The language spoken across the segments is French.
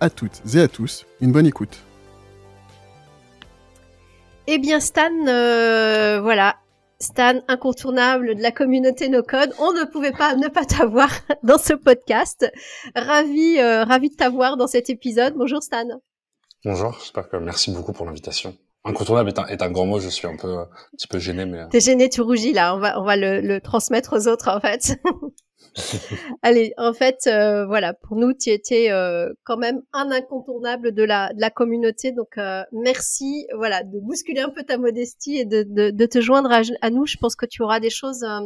à toutes et à tous une bonne écoute. Eh bien Stan, euh, voilà, Stan incontournable de la communauté No Code, on ne pouvait pas ne pas t'avoir dans ce podcast. Ravi, euh, ravi de t'avoir dans cet épisode. Bonjour Stan. Bonjour, j'espère que merci beaucoup pour l'invitation. Incontournable est un, est un grand mot, je suis un peu, un petit peu gêné, mais euh, T'es gêné, tu rougis là. On va, on va le, le transmettre aux autres en fait. Allez, en fait, euh, voilà, pour nous, tu étais euh, quand même un incontournable de la, de la communauté. Donc, euh, merci, voilà, de bousculer un peu ta modestie et de, de, de te joindre à, à nous. Je pense que tu auras des choses euh,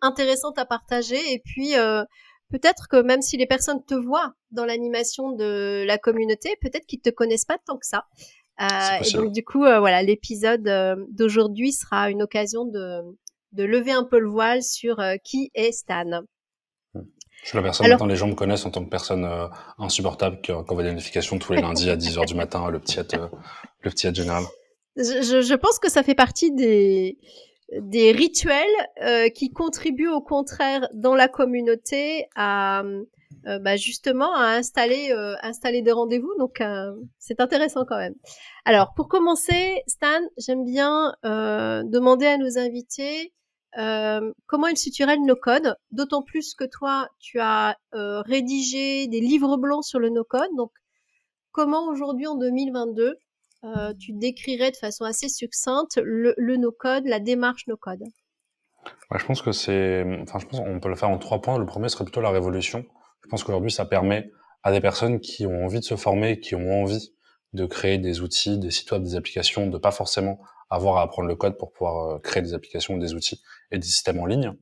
intéressantes à partager. Et puis, euh, peut-être que même si les personnes te voient dans l'animation de la communauté, peut-être qu'ils te connaissent pas tant que ça. Euh, et donc, du coup, euh, voilà, l'épisode d'aujourd'hui sera une occasion de, de lever un peu le voile sur qui est Stan. Je suis la personne, Alors- maintenant les gens me connaissent en tant que personne euh, insupportable qui envoie des notifications tous les lundis à 10h du matin, le petit être, euh, le petit être général. je, je- je pense que ça fait partie des, des rituels euh, qui contribuent au contraire dans la communauté à euh, bah, justement à installer, euh, installer des rendez-vous. Donc euh, c'est intéressant quand même. Alors pour commencer, Stan, j'aime bien euh, demander à nos invités comment ils situeraient le no-code, d'autant plus que toi, tu as rédigé des livres blancs sur le no-code. Donc comment aujourd'hui en 2022 euh, tu décrirais de façon assez succincte le, le no-code, la démarche no-code? Ouais, je pense que c'est, enfin, je pense qu'on peut le faire en trois points. Le premier serait plutôt la révolution. Je pense qu'aujourd'hui, ça permet à des personnes qui ont envie de se former, qui ont envie de créer des outils, des sites web, des applications, de pas forcément avoir à apprendre le code pour pouvoir euh, créer des applications, des outils et des systèmes en ligne.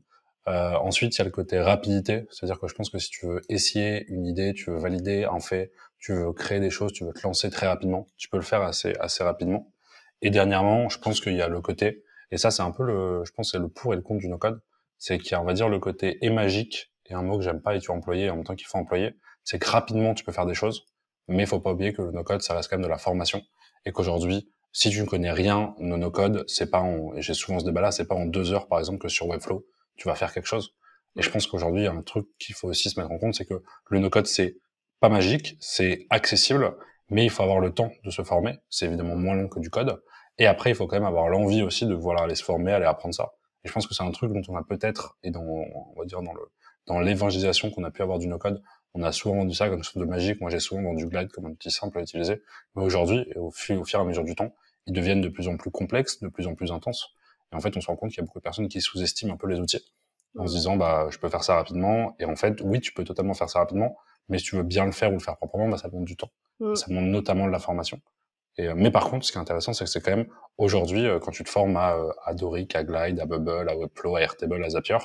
Euh, ensuite, il y a le côté rapidité, c'est-à-dire que je pense que si tu veux essayer une idée, tu veux valider un fait, tu veux créer des choses, tu veux te lancer très rapidement, tu peux le faire assez assez rapidement. Et dernièrement, je pense qu'il y a le côté et ça, c'est un peu le, je pense, c'est le pour et le contre du no-code. C'est qu'il y a, on va dire, le côté est magique, et un mot que j'aime pas et tu employer en même temps qu'il faut employer. C'est que rapidement, tu peux faire des choses, mais il faut pas oublier que le no-code, ça reste quand même de la formation. Et qu'aujourd'hui, si tu ne connais rien au no-code, c'est pas en, et j'ai souvent ce débat-là, c'est pas en deux heures, par exemple, que sur Webflow, tu vas faire quelque chose. Et je pense qu'aujourd'hui, il y a un truc qu'il faut aussi se mettre en compte, c'est que le no-code, c'est pas magique, c'est accessible, mais il faut avoir le temps de se former. C'est évidemment moins long que du code. Et après, il faut quand même avoir l'envie aussi de vouloir aller se former, aller apprendre ça. Et je pense que c'est un truc dont on a peut-être, et dans, on va dire dans le, dans l'évangélisation qu'on a pu avoir du no-code, on a souvent vendu ça comme chose de magique. Moi, j'ai souvent vendu Glide comme un outil simple à utiliser. Mais aujourd'hui, au, fur, au fur et à mesure du temps, ils deviennent de plus en plus complexes, de plus en plus intenses. Et en fait, on se rend compte qu'il y a beaucoup de personnes qui sous-estiment un peu les outils en se disant, bah, je peux faire ça rapidement. Et en fait, oui, tu peux totalement faire ça rapidement. Mais si tu veux bien le faire ou le faire proprement, bah, ça demande du temps. Mm. Ça demande notamment de la formation. Et, euh, mais par contre, ce qui est intéressant, c'est que c'est quand même aujourd'hui, euh, quand tu te formes à, euh, à Doric, à Glide, à Bubble, à Webflow, à Airtable, à Zapier,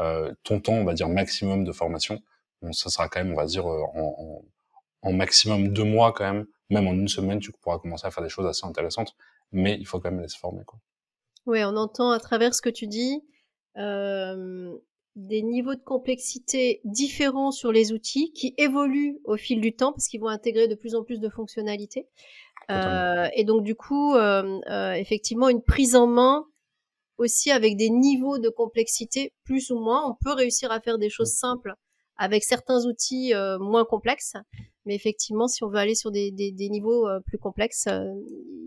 euh, ton temps, on va dire maximum de formation, bon, ça sera quand même, on va dire, euh, en, en, en maximum deux mois quand même, même en une semaine, tu pourras commencer à faire des choses assez intéressantes, mais il faut quand même se former. Quoi. Oui, on entend à travers ce que tu dis euh, des niveaux de complexité différents sur les outils qui évoluent au fil du temps parce qu'ils vont intégrer de plus en plus de fonctionnalités. Euh, et donc du coup, euh, effectivement, une prise en main aussi avec des niveaux de complexité plus ou moins. On peut réussir à faire des choses simples avec certains outils euh, moins complexes, mais effectivement, si on veut aller sur des, niveaux euh, plus complexes, euh,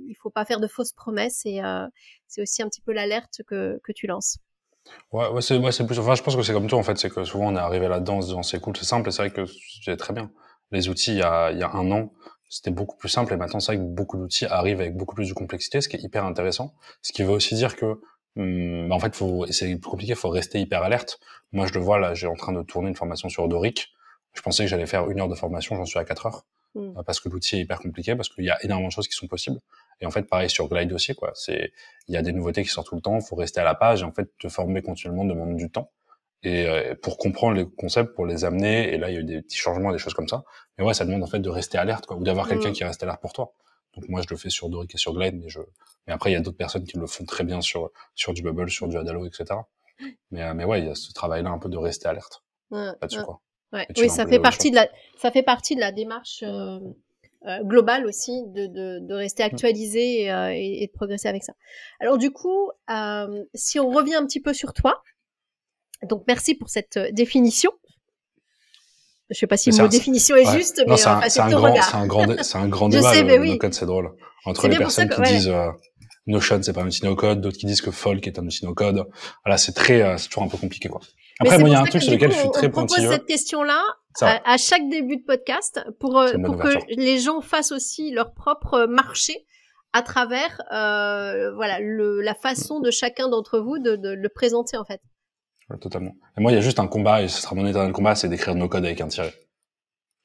il faut pas faire de fausses promesses et euh, c'est aussi un petit peu l'alerte que, tu lances. Ouais, c'est, plus, enfin, je pense que c'est comme tout, en fait, c'est que souvent on est arrivé là-dedans en se disant c'est cool, c'est simple, et c'est vrai que c'est très bien. Les outils, il y a un an, c'était beaucoup plus simple, et maintenant c'est vrai que beaucoup d'outils arrivent avec beaucoup plus de complexité, ce qui est hyper intéressant. Ce qui veut aussi dire que, hum, bah, en fait, c'est compliqué, faut rester hyper alerte. Moi, je le vois, là, j'ai en train de tourner une formation sur Doric. Je pensais que j'allais faire une heure de formation, j'en suis à quatre heures. Mm. Euh, Parce que l'outil est hyper compliqué, parce qu'il y a énormément de choses qui sont possibles. Et en fait, pareil sur Glide aussi, quoi. C'est, il y a des nouveautés qui sortent tout le temps, faut rester à la page, et en fait, te former continuellement demande du temps. et euh, pour comprendre les concepts, pour les amener. Et là, il y a eu des petits changements, des choses comme ça. Mais ouais, ça demande en fait de rester alerte, quoi, ou d'avoir quelqu'un Mm. qui reste alerte pour toi. Donc moi, je le fais sur Doric et sur Glide, mais je. Mais après, il y a d'autres personnes qui le font très bien sur sur du Bubble, sur du Adalo, etc. Mais euh, mais ouais, il y a ce travail-là un peu de rester alerte Ouais, là-dessus, ouais. quoi. Ouais. Oui, ça fait partie de la, ça fait partie de la démarche euh, euh, globale aussi de, de, de Mmh. rester actualisé et, euh, et, et de progresser avec ça. Alors du coup, euh, si on revient un petit peu sur toi, donc merci pour cette euh, définition. Je sais pas si un- définition est Ouais. juste, Non, mais c'est un, c'est un grand, c'est un grand, c'est un grand Je débat. sais, le, mais le oui. c'est drôle. Entre les personnes que- qui ouais. disent euh, Notion, c'est pas un outil no-code, d'autres qui disent que Folk est un outil no-code. Voilà, c'est très, euh, c'est toujours un peu compliqué, quoi. Après, moi, il y a un truc sur lequel je suis on- très on propose pointilleux. cette question-là à, à chaque début de podcast pour, euh, pour que les gens fassent aussi leur propre marché à travers euh, voilà le, la façon de chacun d'entre vous de, de le présenter en fait. Ouais, totalement. Et moi, il y a juste un combat, et ce sera mon éternel combat, c'est d'écrire no code avec un tiret.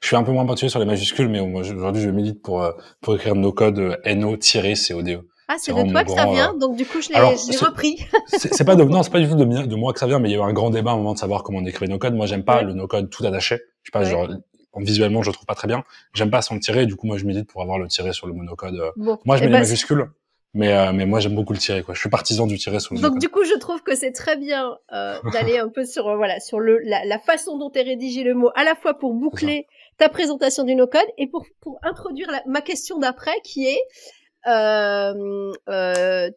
Je suis un peu moins pointilleux sur les majuscules, mais aujourd'hui, je milite pour, euh, pour écrire no code euh, NO-CODE. Ah, C'est de toi que ça vient, euh, donc du coup je l'ai repris. C'est pas de, non, c'est pas du tout de, moi que ça vient, mais il y a eu un grand débat à un moment de savoir comment on écrivait no code. Moi, j'aime pas Ouais. le no code tout attaché. Je sais pas, Ouais. genre, en- visuellement, je le trouve pas très bien. J'aime pas sans le tirer, du coup, moi, je milite pour avoir le tiret sur le monocode. Bon. Moi, je Eh mets ben, les majuscules, mais, euh, mais moi, j'aime beaucoup le tirer, quoi. Je suis partisan du tiret sur le Donc du coup, je trouve que c'est très bien euh, d'aller un peu sur euh, voilà sur le la, la façon dont est rédigé le mot, à la fois pour boucler ta présentation du no-code et pour pour introduire la- ma question d'après qui est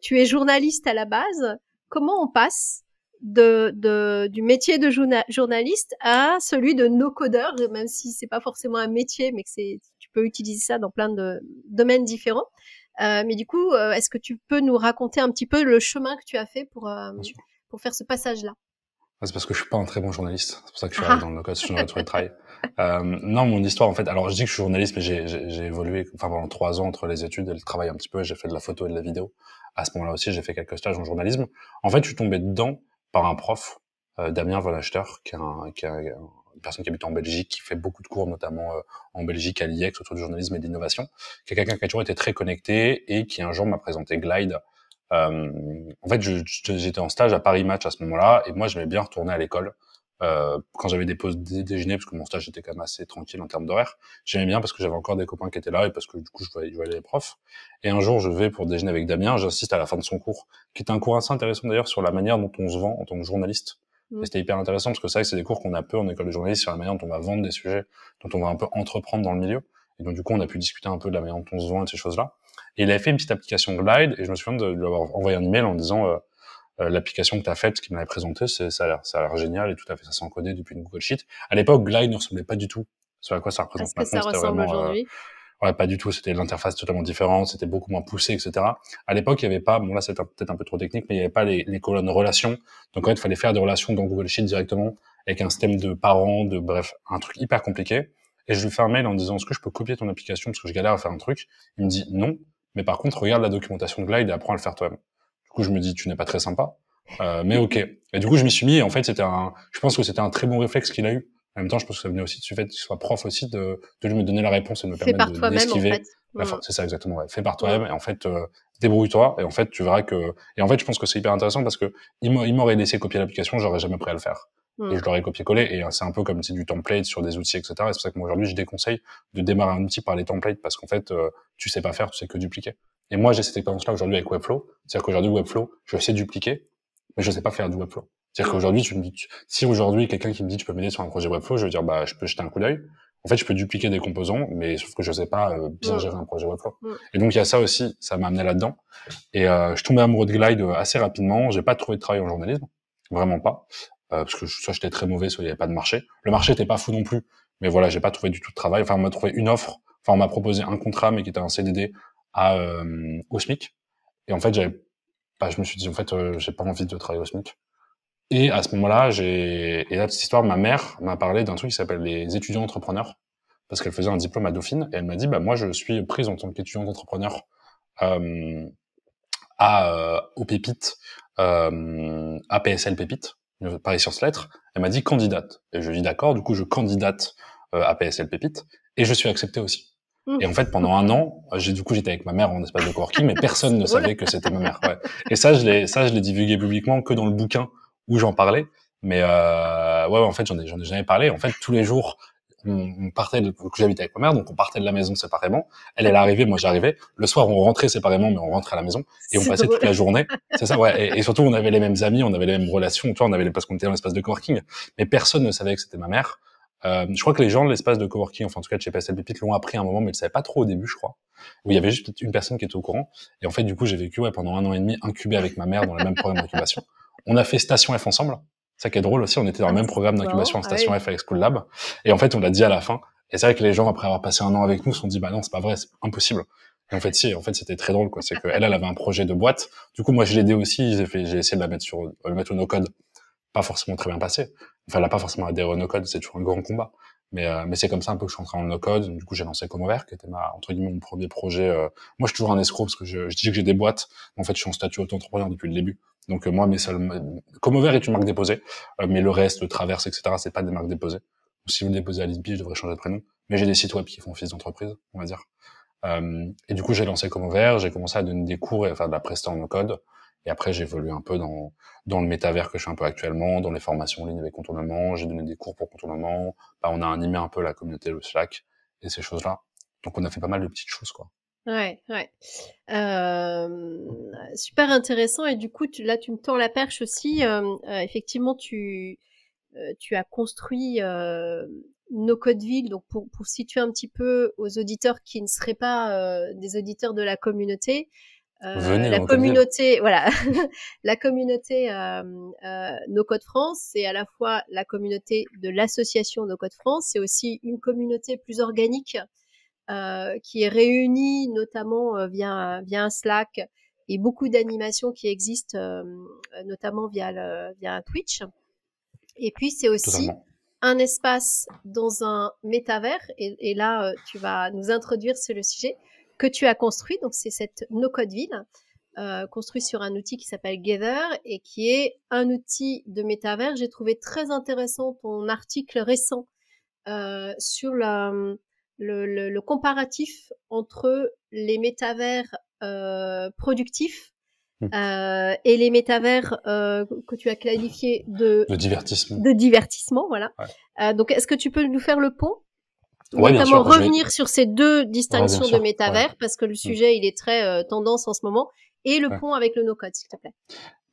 tu es journaliste à la base, comment on passe de, de du métier de journa- journaliste à celui de no-codeur, même si c'est pas forcément un métier, mais que c'est tu peux utiliser ça dans plein de domaines différents. Euh, mais du coup, euh, est-ce que tu peux nous raconter un petit peu le chemin que tu as fait pour, euh, pour faire ce passage-là? Ah, C'est parce que je suis pas un très bon journaliste. C'est pour ça que je suis Ah. arrivé dans le no-code, je suis dans le travail. Euh, non, mon histoire, en fait, alors je dis que je suis journaliste, mais j'ai- j'ai j'ai évolué, enfin pendant trois ans entre les études et le travail un petit peu, j'ai fait de la photo et de la vidéo. À ce moment-là aussi, j'ai fait quelques stages en journalisme. En fait, je suis tombé dedans par un prof, euh, Damien Von Achter, qui est, un, qui est un- une personne qui habite en Belgique, qui fait beaucoup de cours, notamment euh, en Belgique à l'IEX, autour du journalisme et de l'innovation, qui est quelqu'un qui a toujours été très connecté et qui un jour m'a présenté Glide. Euh, en fait, j'étais en stage à Paris Match à ce moment-là, et moi, j'aimais bien retourner à l'école euh, quand j'avais des pauses dé- déjeuner, parce que mon stage était quand même assez tranquille en termes d'horaire. J'aimais bien parce que j'avais encore des copains qui étaient là et parce que du coup, je voyais, je voyais les profs. Et un jour, je vais pour déjeuner avec Damien, j'insiste à la fin de son cours, qui était un cours assez intéressant d'ailleurs sur la manière dont on se vend en tant que journaliste. Mm. Et c'était hyper intéressant parce que que c'est des cours qu'on a peu en école de journalisme sur la manière dont on va vendre des sujets, dont on va un peu entreprendre dans le milieu. Et donc, du coup, on a pu discuter un peu de la manière dont on se vend et de ces choses-là. Et il avait fait une petite application Glide et je me souviens de lui avoir envoyé un email en disant, euh, euh, l'application que tu as faite, ce qu'il m'avait présenté, c'est, ça a l'air, ça a l'air génial et tout à fait, ça s'est encodé depuis une Google Sheet. À l'époque, Glide ne ressemblait pas du tout ce à quoi ça représente Est-ce que ça ressemble euh, aujourd'hui Ouais, pas du tout. C'était l'interface totalement différente. C'était beaucoup moins poussé, etc. À l'époque, il y avait pas, bon là, un- peut-être un peu trop technique, mais il y avait pas les, les colonnes relations. Donc, en fait, il fallait faire des relations dans Google Sheet directement avec un système de parents, de bref, un truc hyper compliqué. Et je lui fais un mail en disant, est-ce que je peux copier ton application parce que je galère à faire un truc? Il me dit non. Mais par contre, regarde la documentation de Glide et apprends à le faire toi-même. Du coup, je me dis, tu n'es pas très sympa. Euh, mais ok. Et du coup, je m'y suis mis. Et en fait, c'était un, je pense que c'était un très bon réflexe qu'il a eu. En même temps, je pense que ça venait aussi du fait qu'il soit prof aussi de, de lui me donner la réponse et de me permettre de toi-même en d'esquiver. fait. Mm. C'est ça exactement. Ouais. Fais par toi-même et en fait euh, débrouille-toi et en fait tu verras que et en fait je pense que c'est hyper intéressant parce que il m'a- il m'aurait laissé copier l'application, j'aurais jamais pris à le faire Mm. et je l'aurais copié-collé et euh, c'est un peu comme c'est du template sur des outils etc. Et c'est pour ça que moi aujourd'hui je déconseille de démarrer un outil par les templates parce qu'en fait euh, tu sais pas faire, tu sais que dupliquer. Et moi j'ai cette expérience-là aujourd'hui avec Webflow, c'est-à-dire qu'aujourd'hui Webflow je sais dupliquer mais je sais pas faire du Webflow. C'est-à-dire Mm. qu'aujourd'hui tu me dis si aujourd'hui quelqu'un qui me dit tu peux m'aider sur un projet Webflow, je vais dire bah je peux jeter un coup d'œil. En fait, je peux dupliquer des composants, mais sauf que je sais pas euh, bien Mm. gérer un projet Webflow. Mm. Et donc il y a ça aussi, ça m'a amené là-dedans. Et euh, je tombais amoureux de Glide euh, assez rapidement. J'ai pas trouvé de travail en journalisme, vraiment pas, euh, parce que soit j'étais très mauvais, soit il y avait pas de marché. Le marché était pas fou non plus, mais voilà, j'ai pas trouvé du tout de travail. Enfin, on m'a trouvé une offre, enfin on m'a proposé un contrat, mais qui était un CDD à euh, au SMIC. Et en fait, j'avais, bah, je me suis dit en fait, euh, j'ai pas envie de travailler au SMIC. Et à ce moment-là, j'ai et là petite histoire, ma mère m'a parlé d'un truc qui s'appelle les étudiants entrepreneurs parce qu'elle faisait un diplôme à Dauphine et elle m'a dit bah moi je suis prise en tant qu'étudiante entrepreneur euh, à euh, au Pépite euh, à PSL Pépite Paris Sciences Lettres elle m'a dit candidate et je lui ai dit d'accord du coup je candidate euh, à PSL Pépite et je suis accepté aussi Mmh. et en fait pendant un an j'ai du coup j'étais avec ma mère en espace de coworking mais personne ne savait que c'était ma mère ouais. et ça je l'ai ça je l'ai divulgué publiquement que dans le bouquin où j'en parlais Mais euh, ouais, en fait, j'en ai, j'en ai jamais parlé. En fait, tous les jours, on, partait, de, j'habitais avec ma mère, donc on partait de la maison séparément. Elle, elle arrivait, moi j'arrivais. Le soir, on rentrait séparément, mais on rentrait à la maison et on passait toute la journée. C'est ça, ouais. Et, surtout, on avait les mêmes amis, on avait les mêmes relations. On avait les, parce qu'on était dans l'espace de coworking, mais personne ne savait que c'était ma mère. Euh, je crois que les gens de l'espace de coworking, enfin en tout cas de chez PSL Pépite, l'ont appris à un moment, mais ils ne savaient pas trop au début, je crois. Où il y avait juste une personne qui était au courant. Et en fait, du coup, j'ai vécu ouais, pendant un an et demi incubé avec ma mère dans le même programme d'incubation. On a fait Station F ensemble. Ça qui est drôle aussi, on était dans le ah, même programme d'incubation en ah Station F avec School Lab. Et en fait, on l'a dit à la fin. Et c'est vrai que les gens, après avoir passé un an avec nous, se sont dit, bah non, c'est pas vrai, c'est impossible. Et en fait, si, en fait, c'était très drôle, quoi. C'est qu'elle, elle avait un projet de boîte. Du coup, moi, je l'ai aidé aussi. J'ai fait, j'ai essayé de la mettre sur, le mettre au no-code. Pas forcément très bien passé. Enfin, elle a pas forcément adhéré au no-code. C'est toujours un grand combat. Mais, euh, mais c'est comme ça un peu que je suis entré en no-code. Du coup, j'ai lancé Comover, qui était ma, entre guillemets, mon premier projet. Euh. Moi, je suis toujours un escroc parce que je, je dis que j'ai des boîtes. En fait, je suis en statut auto-entrepreneur depuis le début. Donc, euh, moi, mes seuls, Comover est une marque déposée. mais le reste, traverse, etc., c'est pas des marques déposées. Si vous le déposez à l'INPI, je devrais changer de prénom. Mais j'ai des sites web qui font office d'entreprise, on va dire. et du coup, j'ai lancé Comover. J'ai commencé à donner des cours et à faire de la prestation en no-code. Et après, j'ai évolué un peu dans, dans le métavers que je fais un peu actuellement, dans les formations en ligne avec contournement. J'ai donné des cours pour contournement. Bah, on a animé un peu la communauté, le Slack et ces choses-là. Donc, on a fait pas mal de petites choses, quoi. Ouais, ouais. Euh, super intéressant. Et du coup, tu, là, tu me tends la perche aussi. Euh, euh, effectivement, tu, euh, tu as construit euh, nos Codeville. Donc, pour, pour situer un petit peu aux auditeurs qui ne seraient pas des auditeurs de la communauté, euh, la communauté, voilà, la communauté No Code France, c'est à la fois la communauté de l'association No Code France, c'est aussi une communauté plus organique qui est réunie notamment euh, via via un Slack et beaucoup d'animations qui existent euh, notamment via le, via un Twitch. Et puis c'est aussi un espace dans un métavers et, et là tu vas nous introduire sur le sujet que tu as construit. Donc, c'est cette no-code-ville, euh, construit sur un outil qui s'appelle Gather et qui est un outil de métavers. J'ai trouvé très intéressant ton article récent euh, sur le, le, le, comparatif entre les métavers euh, productifs mmh. euh, et les métavers euh, que tu as qualifiés de, de divertissement. De divertissement, voilà. Ouais. donc, est-ce que tu peux nous faire le pont? Ouais, notamment revenir sur ces deux distinctions de métavers parce que le mm. sujet il est très euh, tendance en ce moment et le pont avec le no-code s'il te plaît.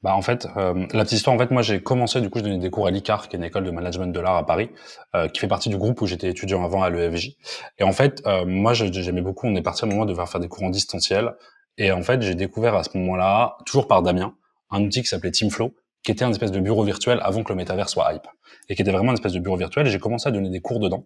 Bah en fait, euh, la petite histoire, en fait, moi j'ai commencé, du coup, je donnais des cours à l'ICAR, qui est une école de management de l'art à Paris, euh, qui fait partie du groupe où j'étais étudiant avant à l'EFJ. Et en fait, euh, moi j'aimais beaucoup, on est parti à un moment de faire des cours en distanciel. Et en fait, j'ai découvert à ce moment-là, toujours par Damien, un outil qui s'appelait Teamflow, qui était un espèce de bureau virtuel avant que le métavers soit hype. Et qui était vraiment un espèce de bureau virtuel. Et j'ai commencé à donner des cours dedans.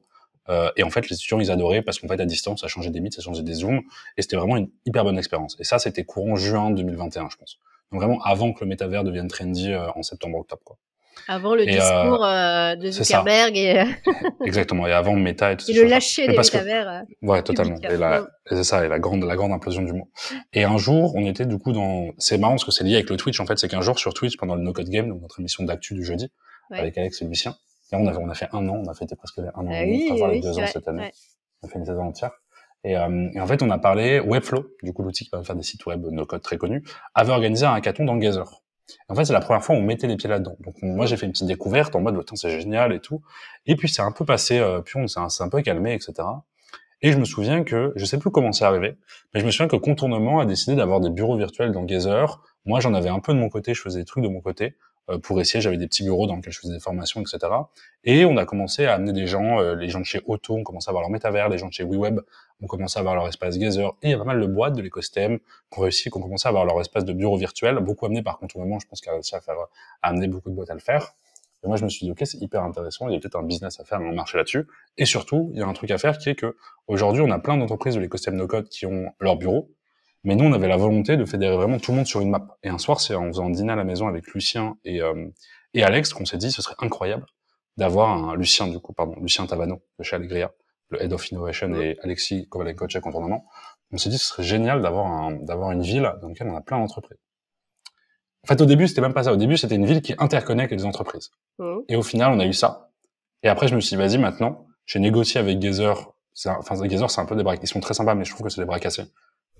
Euh, et en fait, les étudiants, ils adoraient parce qu'en fait, à distance, ça changeait des mythes, ça changeait des zooms, et c'était vraiment une hyper bonne expérience. Et ça, c'était courant juin 2021, je pense. Vraiment avant que le métavers devienne trendy euh, en septembre-octobre, quoi. Avant le discours euh, de Zuckerberg et exactement et avant Meta et tout et le lâcher des métavers. ouais, totalement. Et, la... c'est ça, et la grande la grande implosion du mot. Et un jour, on était du coup dans. C'est marrant parce que c'est lié avec le Twitch. En fait, c'est qu'un jour sur Twitch pendant le No Code Game, donc notre émission d'actu du jeudi, avec Alex et Lucien, on, avait, on a fait un an, on a fêté presque un an, ah oui, on va les deux ans cette année. On a fait une saison entière. Et, euh, en fait, on a parlé Webflow, du coup l'outil qui va faire des sites web no code très connus, avait organisé un hackathon dans Gazer. en fait, c'est la première fois où on mettait les pieds là-dedans. Donc moi, j'ai fait une petite découverte en mode, c'est génial et tout. Et puis c'est un peu passé, euh, puis on s'est un, un, peu calmé, etc. Et je me souviens que, je sais plus comment c'est arrivé, mais je me souviens que Contournement a décidé d'avoir des bureaux virtuels dans Gazer. Moi, j'en avais un peu de mon côté, je faisais des trucs de mon côté. Euh, pour essayer. J'avais des petits bureaux dans lesquels je faisais des formations, etc. Et on a commencé à amener des gens, euh, les gens de chez Auto ont commencé à avoir leur métavers, les gens de chez WeWeb ont commencé à avoir leur espace Gazer, et il y a pas mal de boîtes de l'écosystème qui ont réussi, qui ont commencé à avoir leur espace de bureau virtuel, beaucoup amené par contournement, je pense qu'il a réussi à faire, à amener beaucoup de boîtes à le faire. Et moi, je me suis dit, OK, c'est hyper intéressant, il y a peut-être un business à faire, un marché là-dessus. Et surtout, il y a un truc à faire qui est que aujourd'hui, on a plein d'entreprises de l'écosystème no-code qui ont leur bureau, mais nous, on avait la volonté de fédérer vraiment tout le monde sur une map. Et un soir, c'est en faisant un dîner à la maison avec Lucien et, euh, et Alex qu'on s'est dit ce serait incroyable d'avoir un Lucien du coup pardon Lucien Tavano de chez Allegria, le head of innovation et Alexis Kovalenko chez Contournement. On s'est dit ce serait génial d'avoir un d'avoir une ville dans laquelle on a plein d'entreprises. En fait, au début, c'était même pas ça. Au début, c'était une ville qui interconnecte les entreprises. Mmh. Et au final, on a eu ça. Et après, je me suis dit, vas-y, maintenant, j'ai négocié avec Gazer. Enfin, Gazer, c'est un peu des bras. Ils sont très sympas, mais je trouve que c'est des bras cassés.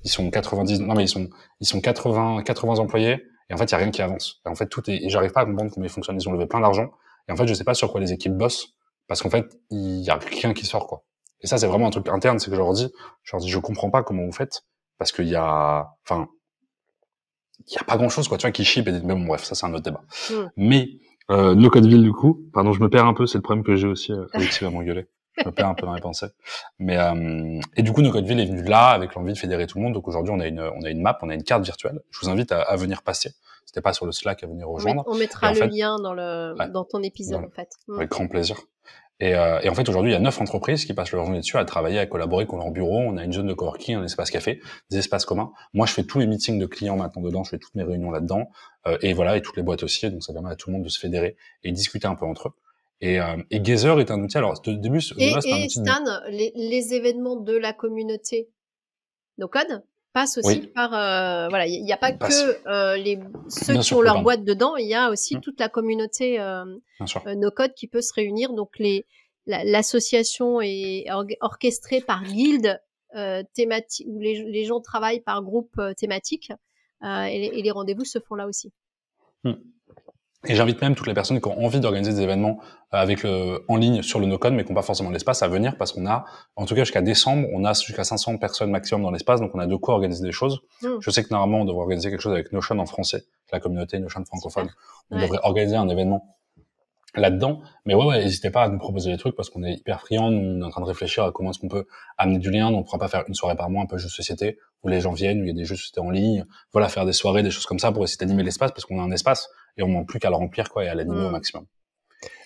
Ils sont 90, non, mais ils sont, ils sont 80, 80 employés. Et en fait, il y a rien qui avance. Et en fait, tout est, et j'arrive pas à comprendre comment ils fonctionnent. Ils ont levé plein d'argent, Et en fait, je sais pas sur quoi les équipes bossent parce qu'en fait, il y a rien qui sort quoi. Et ça, c'est vraiment un truc interne, c'est que je leur dis, je leur dis, je comprends pas comment vous faites parce qu'il y a, enfin, il y a pas grand chose quoi, tu vois, qui chip et mais bon, bref, ça c'est un autre débat. Mm. Mais euh, No Code Ville du coup, pardon, je me perds un peu, c'est le problème que j'ai aussi. Euh, Alexis va m'engueuler. Je me perds un peu dans les pensées. Mais euh, et du coup, No Code Ville est venu là avec l'envie de fédérer tout le monde. Donc aujourd'hui, on a une on a une map, on a une carte virtuelle. Je vous invite à, à venir passer. C'était pas sur le Slack à venir On, met- rejoindre. on mettra le fait- lien dans le Ouais. dans ton épisode en fait. Mm. Avec grand plaisir. Et, euh, et en fait, aujourd'hui, il y a neuf entreprises qui passent leur journée dessus à travailler, à collaborer avec leur bureau. On a une zone de coworking, un espace café, des espaces communs. Moi, je fais tous les meetings de clients maintenant dedans, je fais toutes mes réunions là-dedans. Euh, et voilà, et toutes les boîtes aussi. Donc, ça permet à tout le monde de se fédérer et discuter un peu entre eux. Et, euh, et Gazer est un outil. Alors, au début, Et, base, c'est un et outil de- Stan, les, les événements de la communauté No Code passent aussi Oui. par euh, voilà, il n'y a pas Passe. que euh, les ceux Bien qui ont leur boîte dedans, il y a aussi Mm. toute la communauté euh, No Code qui peut se réunir. Donc les la- l'association est orchestrée par guilde thématique où les, les gens travaillent par groupe thématique et, les- et les rendez-vous se font là aussi. Et j'invite même toutes les personnes qui ont envie d'organiser des événements euh, avec le, en ligne sur le no-code, mais qui n'ont pas forcément l'espace à venir parce qu'on a, en tout cas jusqu'à décembre, on a jusqu'à 500 personnes maximum dans l'espace, donc on a de quoi organiser des choses. Mm. Je sais que normalement, on devrait organiser quelque chose avec Notion en français, la communauté Notion francophone. On Ouais. devrait organiser un événement là-dedans. Mais ouais, ouais, n'hésitez pas à nous proposer des trucs parce qu'on est hyper friands. On est en train de réfléchir à comment est-ce qu'on peut amener du lien. Donc, on pourra pas faire une soirée par mois, un peu jeu de société, où les gens viennent, où il y a des jeux de société en ligne. Voilà, faire des soirées, des choses comme ça pour essayer d'animer l'espace parce qu'on a un espace et on manque plus qu'à le remplir, quoi, et à l'animer Mm. au maximum.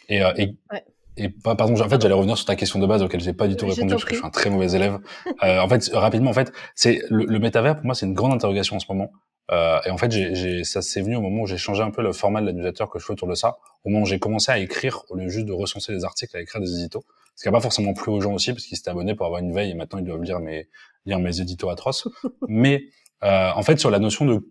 Et, euh, et, Ouais. et pardon, en fait, j'allais revenir sur ta question de base auquel j'ai pas du tout répondu parce que je suis un très mauvais élève. Euh, en fait, rapidement, en fait, c'est le, le métavers pour moi, c'est une grande interrogation en ce moment. Euh, et en fait, j'ai, ça s'est venu au moment où j'ai changé un peu le format de l'annusateur que je fais autour de ça, au moment où j'ai commencé à écrire au lieu juste de recenser des articles, à écrire des éditos. Ce qui n'a pas forcément plu aux gens aussi parce qu'ils s'étaient abonnés pour avoir une veille et maintenant ils doivent lire mes lire mes éditos atroces. Mais euh, en fait, sur la notion de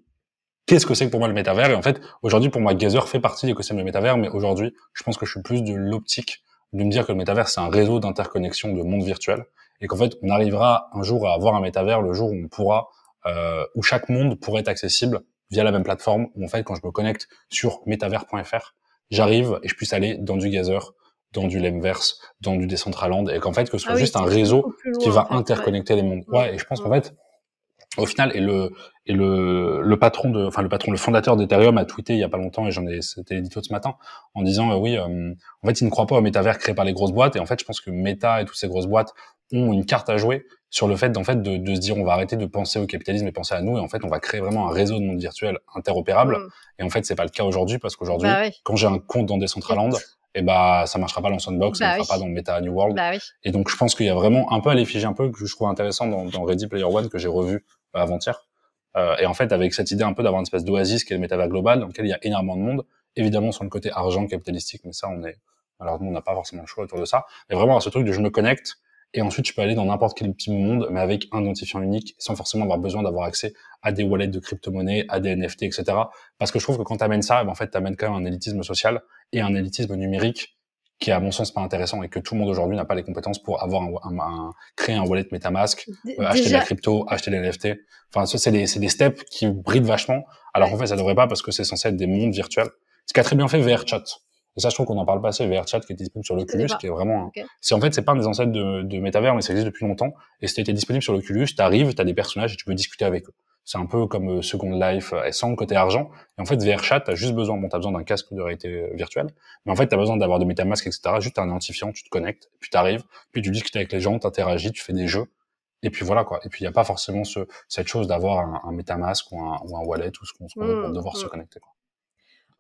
qu'est-ce que c'est que pour moi le métavers? Et en fait aujourd'hui pour moi Gazer fait partie de l'écosystème du métavers, mais aujourd'hui je pense que je suis plus de l'optique de me dire que le métavers c'est un réseau d'interconnexion de monde virtuel et qu'en fait on arrivera un jour à avoir un métavers le jour où on pourra euh, où chaque monde pourrait être accessible via la même plateforme où en fait quand je me connecte sur métavers.fr j'arrive et je puisse aller dans du Gazer dans du Lemverse dans du Decentraland et qu'en fait que ce soit Ah oui, juste un réseau qui va en fait, ouais. interconnecter les mondes. Ouais, et je pense qu'en fait, au final, et le et le le patron de, enfin le patron, le fondateur d'Ethereum a tweeté il y a pas longtemps et j'en ai, c'était l'édito de ce matin, en disant euh, oui, euh, en fait, il ne croit pas au métavers créé par les grosses boîtes et en fait, je pense que Meta et toutes ces grosses boîtes ont une carte à jouer sur le fait, en fait, de, de se dire on va arrêter de penser au capitalisme et penser à nous et en fait, on va créer vraiment un réseau de monde virtuel interopérable. Mm. Et en fait, c'est pas le cas aujourd'hui parce qu'aujourd'hui, Bah ouais. quand j'ai un compte dans Decentraland, et bah ça marchera pas dans Sandbox, ça Bah ne oui. fera pas dans Meta New World. Bah oui. Et donc, je pense qu'il y a vraiment un peu à l'effigie un peu que je trouve intéressant dans, dans Ready Player One que j'ai revu avant-hier. Euh, et en fait, avec cette idée un peu d'avoir une espèce d'oasis qui est le métavers global, dans lequel il y a énormément de monde, évidemment sur le côté argent capitalistique, mais ça, on est, alors nous, on n'a pas forcément le choix autour de ça. Mais vraiment, ce truc de je me connecte, et ensuite, je peux aller dans n'importe quel petit monde, mais avec un identifiant unique, sans forcément avoir besoin d'avoir accès à des wallets de crypto-monnaies, à des NFT, etc. Parce que je trouve que quand tu amènes ça, eh ben, en fait, tu amènes quand même un élitisme social et un élitisme numérique qui est à mon sens pas intéressant et que tout le monde aujourd'hui n'a pas les compétences pour avoir un, un- un- créer un wallet MetaMask, euh, acheter de la crypto, acheter des NFT. Enfin, ça, c'est des, c'est des steps qui brident vachement. Alors qu'en fait, ça devrait pas parce que c'est censé être des mondes virtuels. Ce qu'a très bien fait VRChat. Et ça, je trouve qu'on en parle pas assez. VRChat qui est disponible sur l'Oculus, qui est vraiment, un- Ok. c'est en fait, c'est pas un des ancêtres de, de Metaverse, mais ça existe depuis longtemps. Et c'était disponible sur l'Oculus. T'arrives, t'as des personnages et tu peux discuter avec eux. C'est un peu comme euh, Second Life, euh, sans le côté argent. Et en fait, VRChat, t'as juste besoin, bon, t'as besoin d'un casque de réalité euh, virtuelle. Mais en fait, t'as besoin d'avoir de MetaMask, etc. Juste un identifiant, tu te connectes, puis t'arrives, puis tu discutes avec les gens, t'interagis, tu fais des jeux. Et puis voilà, quoi. Et puis il n'y a pas forcément ce, cette chose d'avoir un, un MetaMask ou un, ou un wallet ou ce qu'on ce qu'on veut pour Mm, devoir se mm. connecter, quoi.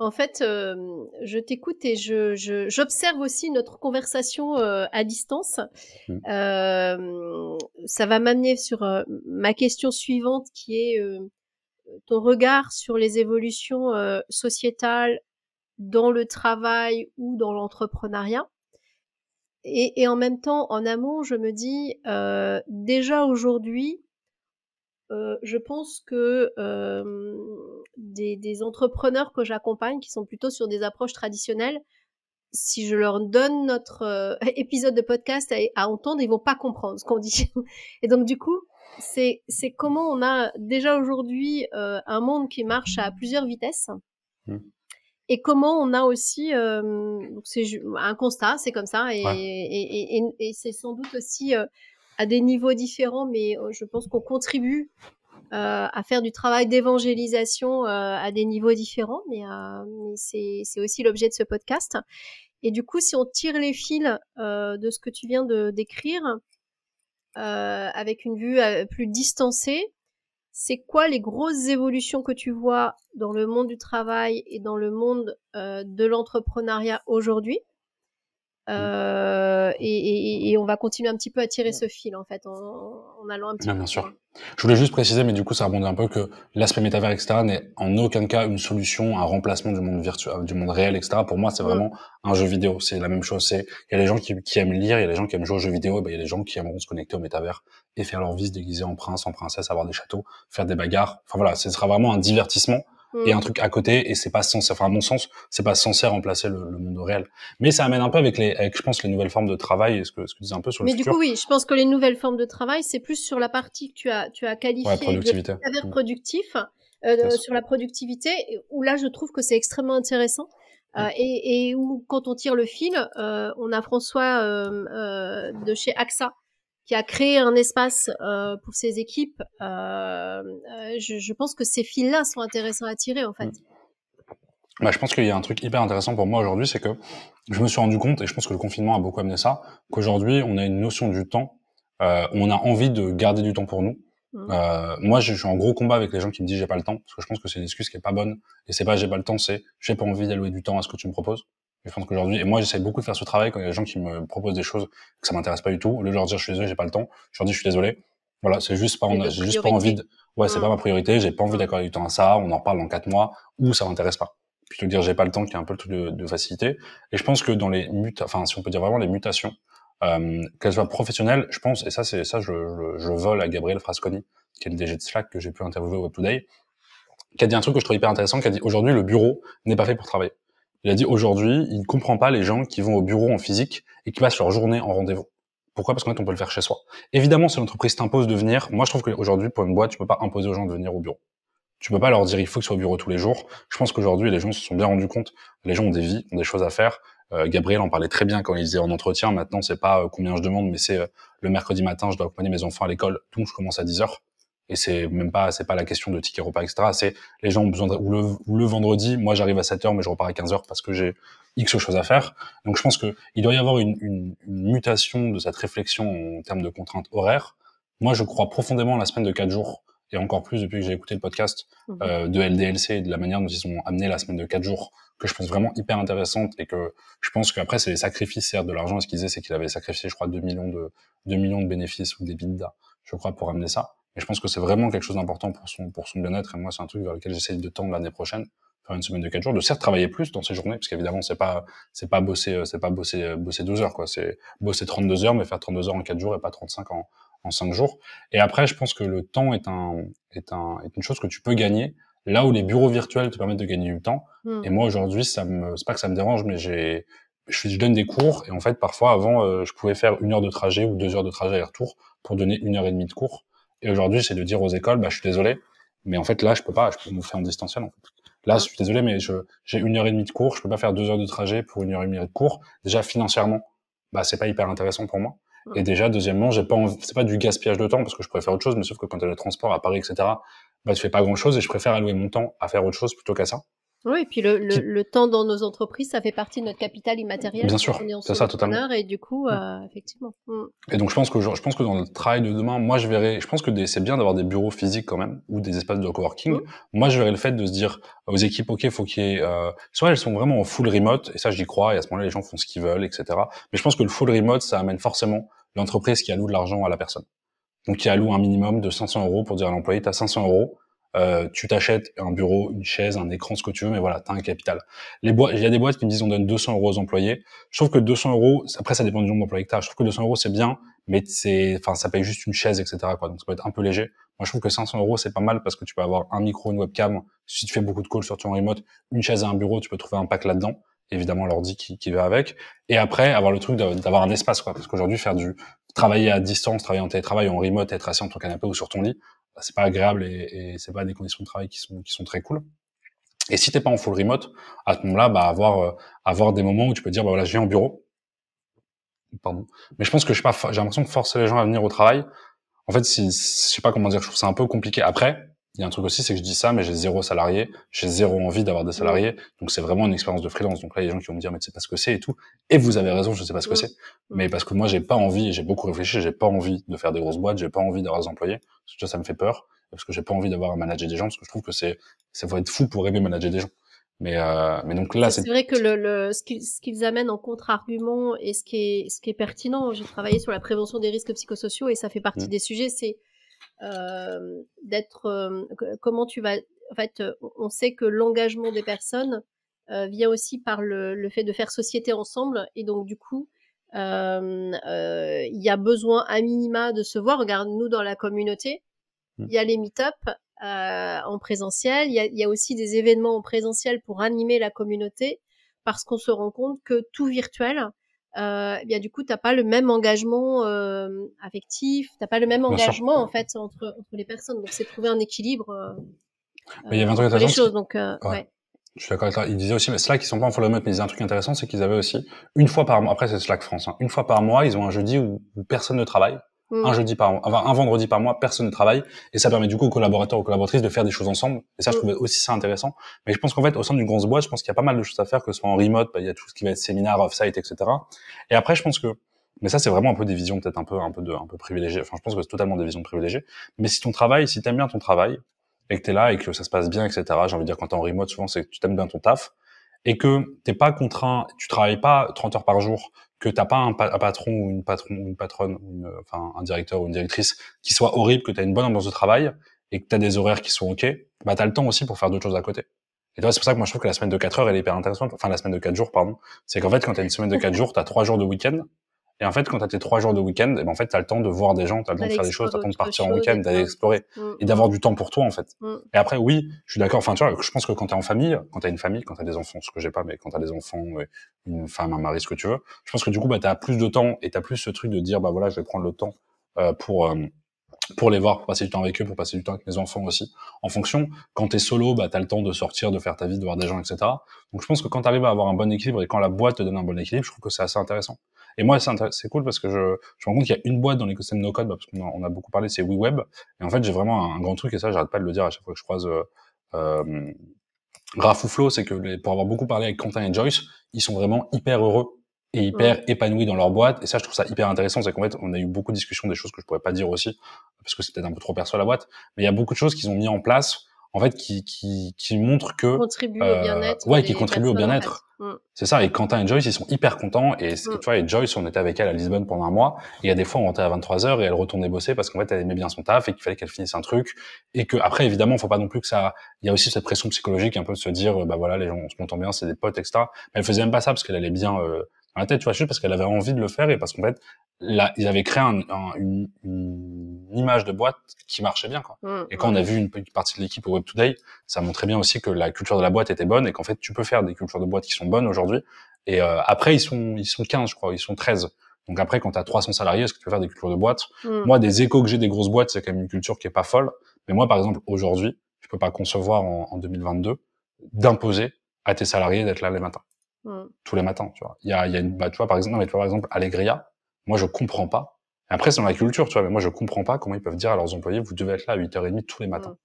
En fait, euh, je t'écoute et je, je- j'observe aussi notre conversation euh, à distance. Mm. Euh, ça va m'amener sur euh, ma question suivante qui est euh, ton regard sur les évolutions euh, sociétales dans le travail ou dans l'entrepreneuriat. Et, et en même temps, en amont, je me dis, euh, déjà aujourd'hui, euh, je pense que euh, des, des entrepreneurs que j'accompagne, qui sont plutôt sur des approches traditionnelles, si je leur donne notre euh, épisode de podcast à, à entendre, ils vont pas comprendre ce qu'on dit. Et donc du coup, c'est c'est comment on a déjà aujourd'hui euh, un monde qui marche à plusieurs vitesses Mm. et comment on a aussi, c'est un constat, c'est comme ça, et, et, et, et c'est sans doute aussi à des niveaux différents, mais je pense qu'on contribue à faire du travail d'évangélisation à des niveaux différents, mais, mais c'est aussi l'objet de ce podcast. Et du coup, si on tire les fils de ce que tu viens de décrire, avec une vue plus distancée, c'est quoi les grosses évolutions que tu vois dans le monde du travail et dans le monde de l'entrepreneuriat aujourd'hui? Euh, et, et, et, on va continuer un petit peu à tirer ce fil en fait. En, en allant un petit bien, peu. Bien sûr. Je voulais juste préciser, mais du coup ça rebondit un peu que l'aspect métavers etc n'est en aucun cas une solution, un remplacement du monde virtuel, du monde réel etc. Pour moi c'est mm. vraiment un jeu vidéo. C'est la même chose. C'est il y a les gens qui, qui, aiment lire, il y a les gens qui aiment jouer aux jeux vidéo, ben, il y a les gens qui aimeront se connecter au métavers et faire leur vie se déguiser en prince, en princesse, avoir des châteaux, faire des bagarres. Enfin voilà, ce sera vraiment un divertissement et un truc à côté et c'est pas censé enfin à mon sens c'est pas censé remplacer le, le, monde réel. Mais ça amène un peu avec les avec je pense les nouvelles formes de travail et ce que ce que tu disais un peu sur le mais du coup oui je pense que les nouvelles formes de travail c'est plus sur la partie que tu as tu as qualifiée ouais, productivité. de productif euh, sur la productivité où là je trouve que c'est extrêmement intéressant euh, mm. et, et, où quand on tire le fil, euh, on a François euh, euh de chez AXA qui a créé un espace euh, pour ses équipes, euh, euh, je, je, pense que ces fils-là sont intéressants à tirer en fait. Bah, je pense qu'il y a un truc hyper intéressant pour moi aujourd'hui, c'est que je me suis rendu compte, et je pense que le confinement a beaucoup amené ça, qu'aujourd'hui on a une notion du temps, euh, on a envie de garder du temps pour nous. Mmh. Euh, moi, je suis en gros combat avec les gens qui me disent j'ai pas le temps, parce que je pense que c'est une excuse qui est pas bonne. Et c'est pas j'ai pas le temps, c'est j'ai pas envie d'allouer du temps à ce que tu me proposes. Je pense qu'aujourd'hui, et moi j'essaie beaucoup de faire ce travail quand il y a des gens qui me proposent des choses que ça m'intéresse pas du tout. Au lieu de leur dire je suis désolé, j'ai pas le temps, je leur dis je suis désolé. Voilà, c'est juste pas, j'ai juste pas envie de, ouais, c'est pas ma priorité, j'ai pas envie d'accorder du temps à ça, on en parle dans quatre mois, ou ça m'intéresse pas. Plutôt que dire j'ai pas le temps, qui est un peu le truc de, de, facilité. Et je pense que dans les mut, enfin, si on peut dire vraiment les mutations, euh, qu'elles soient professionnelles, je pense, et ça, c'est ça, je, je, je, vole à Gabriel Frasconi, qui est le DG de Slack que j'ai pu interviewer au Web Today, qui a dit un truc que je trouve hyper intéressant, qui a dit aujourd'hui le bureau n'est pas fait pour travailler. Il a dit aujourd'hui, il ne comprend pas les gens qui vont au bureau en physique et qui passent leur journée en rendez-vous. Pourquoi? Parce qu'en fait, on peut le faire chez soi. Évidemment, si l'entreprise t'impose de venir, moi je trouve qu'aujourd'hui, pour une boîte, tu peux pas imposer aux gens de venir au bureau. Tu peux pas leur dire il faut que soit au bureau tous les jours. Je pense qu'aujourd'hui, les gens se sont bien rendus compte. Les gens ont des vies, ont des choses à faire. Euh, Gabriel en parlait très bien quand il disait en entretien. Maintenant, c'est pas euh, combien je demande, mais c'est euh, le mercredi matin, je dois accompagner mes enfants à l'école, donc je commence à 10 heures et c'est même pas c'est pas la question de ticket repas etc. C'est les gens ont besoin de, ou le, ou le vendredi moi j'arrive à 7 heures mais je repars à 15 heures parce que j'ai x choses à faire. Donc je pense que il doit y avoir une, une, une, mutation de cette réflexion en termes de contraintes horaires. Moi je crois profondément à la semaine de 4 jours et encore plus depuis que j'ai écouté le podcast mmh. euh, de LDLC et de la manière dont ils ont amené la semaine de 4 jours que je pense vraiment hyper intéressante et que je pense qu'après c'est les sacrifices certes de l'argent. Et ce qu'il disait c'est qu'il avait sacrifié je crois 2 millions de 2 millions de bénéfices ou des bidas je crois pour amener ça et je pense que c'est vraiment quelque chose d'important pour son, pour son bien-être. Et moi, c'est un truc vers lequel j'essaie de tendre l'année prochaine, faire une semaine de quatre jours, de certes travailler plus dans ces journées, parce qu'évidemment, c'est pas, c'est pas bosser, euh, c'est pas bosser, euh, bosser 12 heures, quoi. C'est bosser 32 heures, mais faire 32 heures en quatre jours et pas 35 en, en 5 jours. Et après, je pense que le temps est un, est un, est une chose que tu peux gagner là où les bureaux virtuels te permettent de gagner du temps. Hmm. Et moi, aujourd'hui, ça me, c'est pas que ça me dérange, mais j'ai, je, je, donne des cours et en fait, parfois, avant, euh, je pouvais faire une heure de trajet ou deux heures de trajet aller-retour pour donner une heure et demie de cours. Et aujourd'hui, c'est de dire aux écoles, bah, je suis désolé, mais en fait, là, je peux pas, je peux me faire en distanciel. En fait. Là, je suis désolé, mais j'ai une heure et demie de cours, je peux pas faire deux heures de trajet pour une heure et demie de cours. Déjà, financièrement, bah, c'est pas hyper intéressant pour moi. Et déjà, deuxièmement, j'ai pas c'est pas du gaspillage de temps parce que je préfère autre chose, mais sauf que quand tu as le transport à Paris, etc., bah, tu fais pas grand chose et je préfère allouer mon temps à faire autre chose plutôt qu'à ça. Oui, et puis le, le, le, temps dans nos entreprises, ça fait partie de notre capital immatériel. Bien sûr, c'est ça totalement. Et du coup, euh, effectivement. Mm. Et donc je pense que je, je, pense que dans le travail de demain, moi je verrais, je pense que c'est bien d'avoir des bureaux physiques quand même ou des espaces de coworking. Mm. Moi je verrais le fait de se dire aux équipes, ok, faut qu'il y ait, euh, soit elles sont vraiment en full remote et ça j'y crois et à ce moment-là les gens font ce qu'ils veulent, etc. Mais je pense que le full remote ça amène forcément l'entreprise qui alloue de l'argent à la personne. Donc qui alloue un minimum de 500 euros pour dire à l'employé, t'as 500 euros euh, tu t'achètes un bureau, une chaise, un écran, ce que tu veux, mais voilà, tu as un capital. Les boîtes, il y a des boîtes qui me disent on donne 200 euros aux employés. Je trouve que 200 euros, après ça dépend du nombre d'employés que tu. Je trouve que 200 euros c'est bien, mais c'est, enfin ça paye juste une chaise, etc. Quoi. Donc ça peut être un peu léger. Moi je trouve que 500 euros c'est pas mal parce que tu peux avoir un micro, une webcam. Si tu fais beaucoup de calls sur ton remote, une chaise et un bureau, tu peux trouver un pack là-dedans. Évidemment l'ordi qui, qui va avec. Et après avoir le truc d'avoir un espace quoi, parce qu'aujourd'hui faire du travailler à distance, travailler en télétravail, en remote, être assis en ton canapé ou sur ton lit, c'est pas agréable et, et c'est pas des conditions de travail qui sont qui sont très cool. Et si t'es pas en full remote, à ce moment-là, bah, avoir, euh, avoir des moments où tu peux dire, bah voilà, je viens au bureau. Pardon. Mais je pense que je sais pas, j'ai l'impression que forcer les gens à venir au travail, en fait, si, je sais pas comment dire, je trouve ça un peu compliqué. Après, il y a un truc aussi, c'est que je dis ça, mais j'ai zéro salarié, j'ai zéro envie d'avoir des salariés, donc c'est vraiment une expérience de freelance. Donc là, il y a des gens qui vont me dire, mais tu sais pas ce que c'est et tout. Et vous avez raison, je sais pas ce que c'est. Mais parce que moi, j'ai pas envie, j'ai beaucoup réfléchi, j'ai pas envie de faire des grosses boîtes, j'ai pas envie d'avoir des employés. Parce que ça, me fait peur, parce que j'ai pas envie d'avoir à manager des gens, parce que je trouve que c'est, ça faut être fou pour aimer manager des gens. Mais, euh, mais donc là, c'est vrai que le, le ce qu'ils amènent en contre-argument et ce qui est, ce qui est pertinent, j'ai travaillé sur la prévention des risques psychosociaux et ça fait partie mmh. des sujets, c'est d'être euh, comment tu vas en fait on sait que l'engagement des personnes euh, vient aussi par le, le, fait de faire société ensemble et donc du coup il y a besoin à minima de se voir regarde nous dans la communauté mmh. il y a les meet-up euh, en présentiel. Il y, a, il y, a, aussi des événements en présentiel pour animer la communauté parce qu'on se rend compte que tout virtuel, euh, eh bien du coup t'as pas le même engagement euh, affectif, t'as pas le même engagement en fait entre, entre les personnes. Donc c'est trouver un équilibre. Euh, mais il y avait un truc intéressant. Choses, donc, euh, ouais. Je suis d'accord avec toi. Il disait aussi, mais Slack, ils sont pas en remote, mais ils disaient un truc intéressant, c'est qu'ils avaient aussi, une fois par mois, après c'est Slack France, hein, une fois par mois, ils ont un jeudi où, personne ne travaille. Un mm. jeudi par mois, enfin, un vendredi par mois, personne ne travaille, et ça permet du coup aux collaborateurs, aux collaboratrices de faire des choses ensemble. Et ça, je mm. trouvais aussi ça intéressant. Mais je pense qu'en fait, au sein d'une grosse boîte, je pense qu'il y a pas mal de choses à faire, que ce soit en remote, bah, il y a tout ce qui va être séminaire, off-site, etc. Et après, je pense que, mais ça, c'est vraiment un peu des visions peut-être un peu, un peu de, un peu privilégiées. Enfin, je pense que c'est totalement des visions privilégiées. Mais si ton travail, si t'aimes bien ton travail, et que t'es là et que ça se passe bien, etc. J'ai envie de dire quand t'es en remote, souvent c'est que tu t'aimes bien ton taf et que t'es pas contraint, tu travailles pas 30 heures par jour, que t'as pas un, patron ou une patron une patronne, enfin un directeur ou une directrice qui soit horrible, que tu as une bonne ambiance de travail et que tu as des horaires qui sont ok, bah t'as le temps aussi pour faire d'autres choses à côté. Et toi, c'est pour ça que moi je trouve que la semaine de 4 heures elle est hyper intéressante, enfin la semaine de 4 jours pardon, c'est qu'en fait quand tu as une semaine de 4 jours, tu as 3 jours de week-end et en fait, quand tu as tes trois jours de week-end, eh ben, en fait, tu as le temps de voir des gens, tu as le temps de faire des choses, tu as le temps de partir en week-end, d'aller explorer mmh, et d'avoir du temps pour toi, en fait. Mmh. Et après, oui, je suis d'accord. Enfin, tu vois, je pense que quand tu es en famille, quand tu as une famille, quand tu as des enfants, ce que j'ai pas, mais quand tu as des enfants, une femme, un mari, ce que tu veux, je pense que du coup, bah, tu as plus de temps et tu as plus ce truc de dire, bah voilà, je vais prendre le temps euh, pour. Euh, pour les voir, pour passer du temps avec eux, pour passer du temps avec mes enfants aussi. En fonction, quand tu es solo, bah, tu as le temps de sortir, de faire ta vie, de voir des gens, etc. Donc je pense que quand tu arrives à avoir un bon équilibre et quand la boîte te donne un bon équilibre, je trouve que c'est assez intéressant. Et moi, c'est cool parce que je, je me rends compte qu'il y a une boîte dans l'écosystème no code, bah, parce qu'on a, on a beaucoup parlé, c'est WeWeb. Et en fait, j'ai vraiment un, grand truc, et ça, j'arrête pas de le dire à chaque fois que je croise euh, euh, Raph ou Flo, c'est que les, pour avoir beaucoup parlé avec Quentin et Joyce, ils sont vraiment hyper heureux et hyper épanouis dans leur boîte. Et ça, je trouve ça hyper intéressant. C'est qu'en fait, on a eu beaucoup de discussions, des choses que je pourrais pas dire aussi, parce que c'est peut-être un peu trop perso à la boîte. Mais il y a beaucoup de choses qu'ils ont mis en place en fait, qui, qui, qui montre que... Contribue au bien-être. Ouais, qui contribue au bien-être. Mm. C'est ça. Et Quentin et Joyce, ils sont hyper contents. Et mm. tu vois, et Joyce, on était avec elle à Lisbonne pendant un mois. Et il y a des fois, on rentrait à 23 heures et elle retournait bosser parce qu'en fait, elle aimait bien son taf et qu'il fallait qu'elle finisse un truc. Et que après, évidemment, faut pas non plus que ça, il y a aussi cette pression psychologique un peu de se dire, bah voilà, les gens, on se entend bien, c'est des potes, etc. Mais elle faisait même pas ça parce qu'elle allait bien, euh, dans la tête, tu vois, juste parce qu'elle avait envie de le faire et parce qu'en fait, là, ils avaient créé un, une, une, image de boîte qui marchait bien. Quoi. Mmh, et quand on a vu une petite partie de l'équipe au Web Today, ça montrait bien aussi que la culture de la boîte était bonne et qu'en fait, tu peux faire des cultures de boîte qui sont bonnes aujourd'hui. Et euh, après, ils sont, ils sont 15, je crois, ils sont 13. Donc après, quand tu as 300 salariés, est-ce que tu peux faire des cultures de boîte? Mmh. Moi, des échos que j'ai des grosses boîtes, c'est quand même une culture qui est pas folle. Mais moi, par exemple, aujourd'hui, je peux pas concevoir en, en 2022 d'imposer à tes salariés d'être là les matins. Mmh. Tous les matins, tu vois. Il y a, y a une, bah, tu vois, par exemple, mais tu vois, par exemple, Allegria, moi, je comprends pas. Après, c'est dans la culture, tu vois, mais moi, je comprends pas comment ils peuvent dire à leurs employés, vous devez être là à 8h30 tous les matins. Mmh.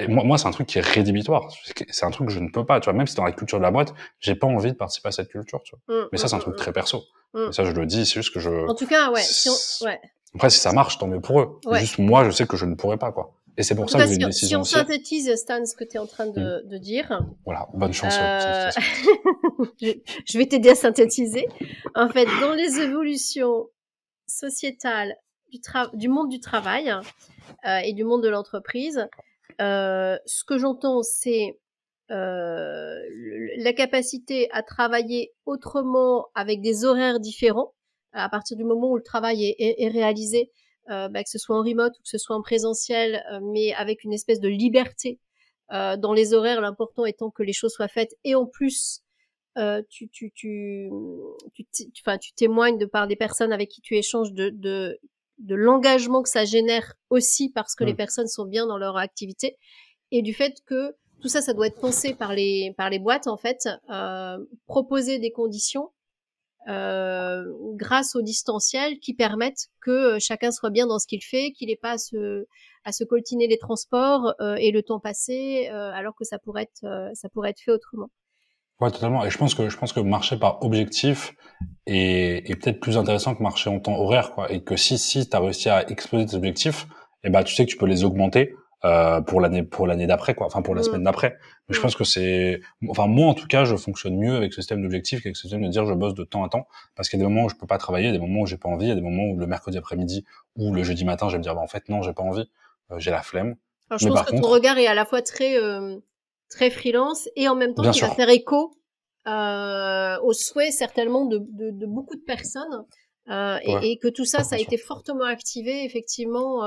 Et moi, moi c'est un truc qui est rédhibitoire. C'est un truc que je ne peux pas, tu vois. Même si dans la culture de la boîte, j'ai pas envie de participer à cette culture, tu vois. Mmh, mais ça, c'est un truc très perso. Et ça, je le dis, c'est juste que je. En tout cas, ouais. Si ouais. Après, si ça marche, tant mieux pour eux. Juste moi, je sais que je ne pourrais pas, quoi. Et c'est pour ça que j'ai une décision. Si on synthétise, Stan, ce que tu es en train de, mmh. de dire. Voilà, bonne chance. Euh... je vais t'aider à synthétiser. En fait, dans les évolutions sociétales du, du monde du travail euh, et du monde de l'entreprise, euh, ce que j'entends, c'est la capacité à travailler autrement avec des horaires différents à partir du moment où le travail est, est, est réalisé bah, que ce soit en remote ou que ce soit en présentiel, euh, mais avec une espèce de liberté euh, dans les horaires, l'important étant que les choses soient faites. Et en plus, tu, tu, tu, tu, enfin, tu témoignes de par des personnes avec qui tu échanges de, de, de l'engagement que ça génère aussi parce que les mmh. personnes sont bien dans leur activité et du fait que tout ça, ça doit être pensé par les par les boîtes en fait. proposer des conditions euh, grâce au distanciel qui permettent que chacun soit bien dans ce qu'il fait, qu'il n'ait pas à se, à se coltiner les transports euh, et le temps passé, euh, alors que ça pourrait être, ça pourrait être fait autrement. Ouais, totalement. Et je pense que je pense que marcher par objectif est, est peut-être plus intéressant que marcher en temps horaire, quoi. Et que si si as réussi à exploser tes objectifs, eh ben tu sais que tu peux les augmenter euh, pour l'année pour l'année d'après quoi. Enfin pour la mm. semaine d'après. Mais je mm. pense que c'est enfin moi en tout cas je fonctionne mieux avec ce système d'objectifs qu'avec ce système de dire je bosse de temps à temps. Parce qu'il y a des moments où je peux pas travailler des moments où j'ai pas envie il y a des moments où le mercredi après-midi ou le jeudi matin je vais me dire bah, en fait non j'ai pas envie. Euh, j'ai la flemme. Alors, je pense que ton regard est à la fois très euh, très freelance et en même temps qui va faire écho euh, aux souhaits certainement de, de, de beaucoup de personnes. Euh, et, et, que tout ça, ça a été fortement activé effectivement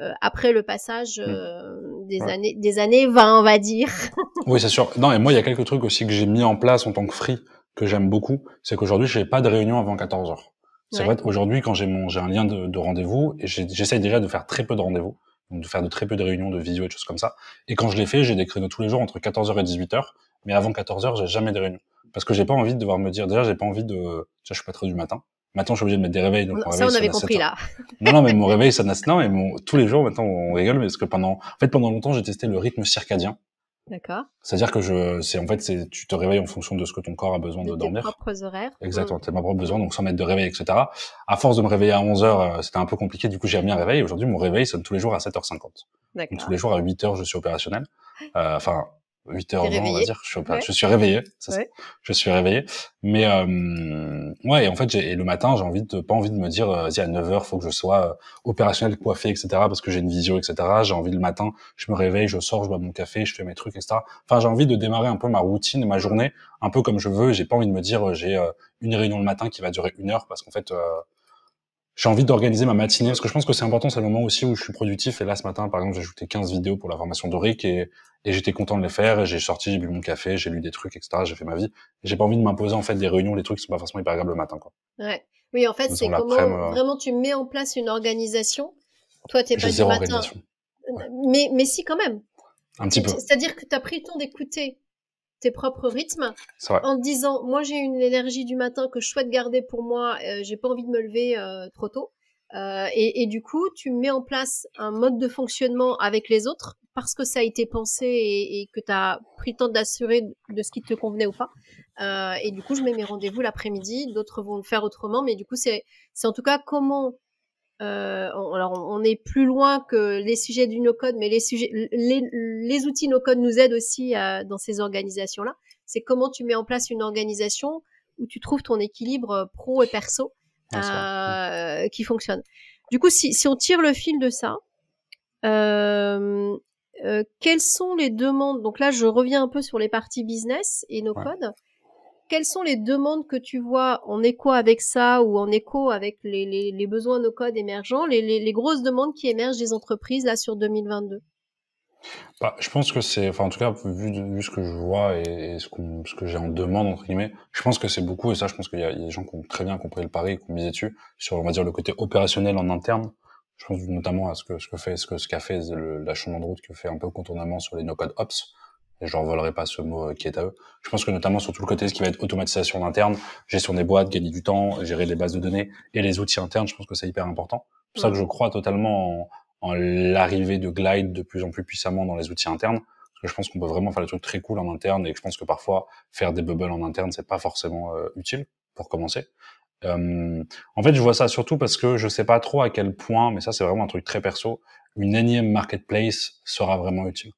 euh, après le passage mm. euh, des années des années 20 on va dire. oui c'est sûr. Non et moi il y a quelques trucs aussi que j'ai mis en place en tant que free que j'aime beaucoup, c'est qu'aujourd'hui j'ai pas de réunion avant 14 heures. C'est vrai qu'aujourd'hui quand j'ai mon j'ai un lien de, de rendez-vous et j'essaye déjà de faire très peu de rendez-vous, donc de faire de très peu de réunions de visio et de choses comme ça. Et quand je l'ai fait, j'ai des créneaux tous les jours entre 14h et 18h, mais avant 14h, j'ai jamais de réunion parce que j'ai pas envie de devoir me dire déjà j'ai pas envie de déjà je suis pas très du matin Maintenant, je suis obligé de mettre des réveils. Donc ça, on avait compris là. non, non, mais mon réveil, ça n'a non, mais mon, tous les jours, maintenant, on rigole, parce que pendant, en fait, pendant longtemps, j'ai testé le rythme circadien. D'accord. C'est-à-dire que je, c'est en fait, c'est, tu te réveilles en fonction de ce que ton corps a besoin de, dormir. Tes propres horaires. Exactement, tes propres besoins, donc sans mettre de réveil, etc. À force de me réveiller à 11 heures, euh, c'était un peu compliqué. Du coup, j'ai mis un réveil. Aujourd'hui, mon réveil sonne tous les jours à 7h50. D'accord. tous les jours à 8 heures, je suis opérationnel. Euh, enfin, 8 heures avant, on va dire. Je suis, je suis réveillé. Je suis réveillé. Mais euh, ouais, et en fait, et le matin, j'ai envie de pas envie de me dire, vas-y à 9 heures, faut que je sois euh, opérationnel, coiffé, etc. Parce que j'ai une visio, etc. J'ai envie le matin, je me réveille, je sors, je bois mon café, je fais mes trucs, etc. Enfin, j'ai envie de démarrer un peu ma routine, ma journée, un peu comme je veux. J'ai pas envie de me dire, j'ai euh, une réunion le matin qui va durer une heure, parce qu'en fait, euh, j'ai envie d'organiser ma matinée parce que je pense que c'est important, c'est le moment aussi où je suis productif. Et là, ce matin, par exemple, j'ai ajouté 15 vidéos pour la formation d'Oric et, et j'étais content de les faire. J'ai sorti, j'ai bu mon café, j'ai lu des trucs, etc. J'ai fait ma vie. J'ai pas envie de m'imposer en fait des réunions, des trucs qui sont pas forcément hyper agréables le matin, quoi. Ouais. Oui, en fait, c'est comment euh, vraiment tu mets en place une organisation. Toi, t'es pas du matin. Mais, mais si quand même. Un petit peu. C'est-à-dire que tu as pris le temps d'écouter tes propres rythmes en te disant moi j'ai une énergie du matin que je souhaite garder pour moi euh, j'ai pas envie de me lever euh, trop tôt. Euh, et, et, du coup tu mets en place un mode de fonctionnement avec les autres parce que ça a été pensé et, et que tu as pris le temps d'assurer de ce qui te convenait ou pas. Euh, et du coup je mets mes rendez-vous l'après-midi d'autres vont le faire autrement mais du coup c'est c'est en tout cas comment euh, alors on est plus loin que les sujets du no-code, mais les sujets, les, les outils no-code nous aident aussi euh, dans ces organisations-là. C'est comment tu mets en place une organisation où tu trouves ton équilibre pro et perso euh, qui fonctionne. Du coup, si, si on tire le fil de ça, euh, euh, quelles sont les demandes? Donc là, je reviens un peu sur les parties business et no-code quelles sont les demandes que tu vois en écho avec ça ou en écho avec les, besoins nos codes émergents, les, grosses demandes qui émergent des entreprises là sur 2022 bah, je pense que c'est, enfin en tout cas vu, ce que je vois et, ce, que j'ai en demande entre guillemets, je pense que c'est beaucoup et ça je pense qu'il y, a des gens qui ont très bien compris le pari qui ont misé dessus sur on va dire le côté opérationnel en interne. Je pense notamment à ce que fait ce qu'a fait la chemin de route qui fait un peu contournement sur les no code ops et je volerai pas ce mot euh, qui est à eux. Je pense que notamment sur tout le côté ce qui va être automatisation interne, gestion des boîtes, gagner du temps, gérer les bases de données et les outils internes, je pense que c'est hyper important. C'est pour ça que je crois totalement en, en l'arrivée de Glide de plus en plus puissamment dans les outils internes. Parce que je pense qu'on peut vraiment faire des trucs très cool en interne et que je pense que parfois faire des bubbles en interne c'est pas forcément euh, utile pour commencer. Euh, en fait, je vois ça surtout parce que je sais pas trop à quel point, mais ça c'est vraiment un truc très perso, une énième marketplace sera vraiment utile.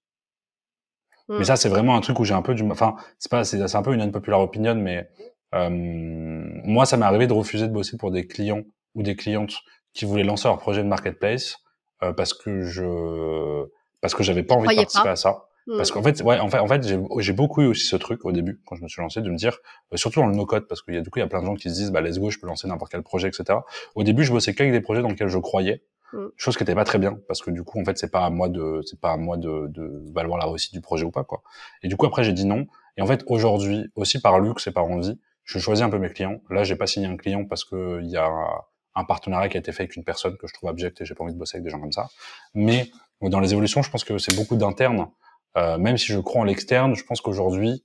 Mais mm. ça, c'est vraiment un truc où j'ai un peu du, enfin, c'est pas, c'est un peu une unpopular opinion, mais euh, moi, ça m'est arrivé de refuser de bosser pour des clients ou des clientes qui voulaient lancer leur projet de marketplace euh, parce que je, parce que j'avais pas envie de participer à ça. Mm. Parce qu'en fait, ouais, en fait, en fait, j'ai beaucoup eu aussi ce truc au début quand je me suis lancé de me dire, euh, surtout dans le no-code, parce qu'il y a du coup il y a plein de gens qui se disent, bah let's go, je peux lancer n'importe quel projet, etc. Au début, je bossais qu'avec des projets dans lesquels je croyais, Mm. Chose qui n'était pas très bien parce que du coup en fait c'est pas à moi de c'est pas à moi de, de valoir la réussite du projet ou pas quoi. Et du coup après j'ai dit non. Et en fait aujourd'hui aussi par luxe et par envie, je choisis un peu mes clients. Là j'ai pas signé un client parce que il y a un partenariat qui a été fait avec une personne que je trouve abjecte et j'ai pas envie de bosser avec des gens comme ça. Mais dans les évolutions je pense que c'est beaucoup d'internes Euh, même si je crois en l'externe, je pense qu'aujourd'hui,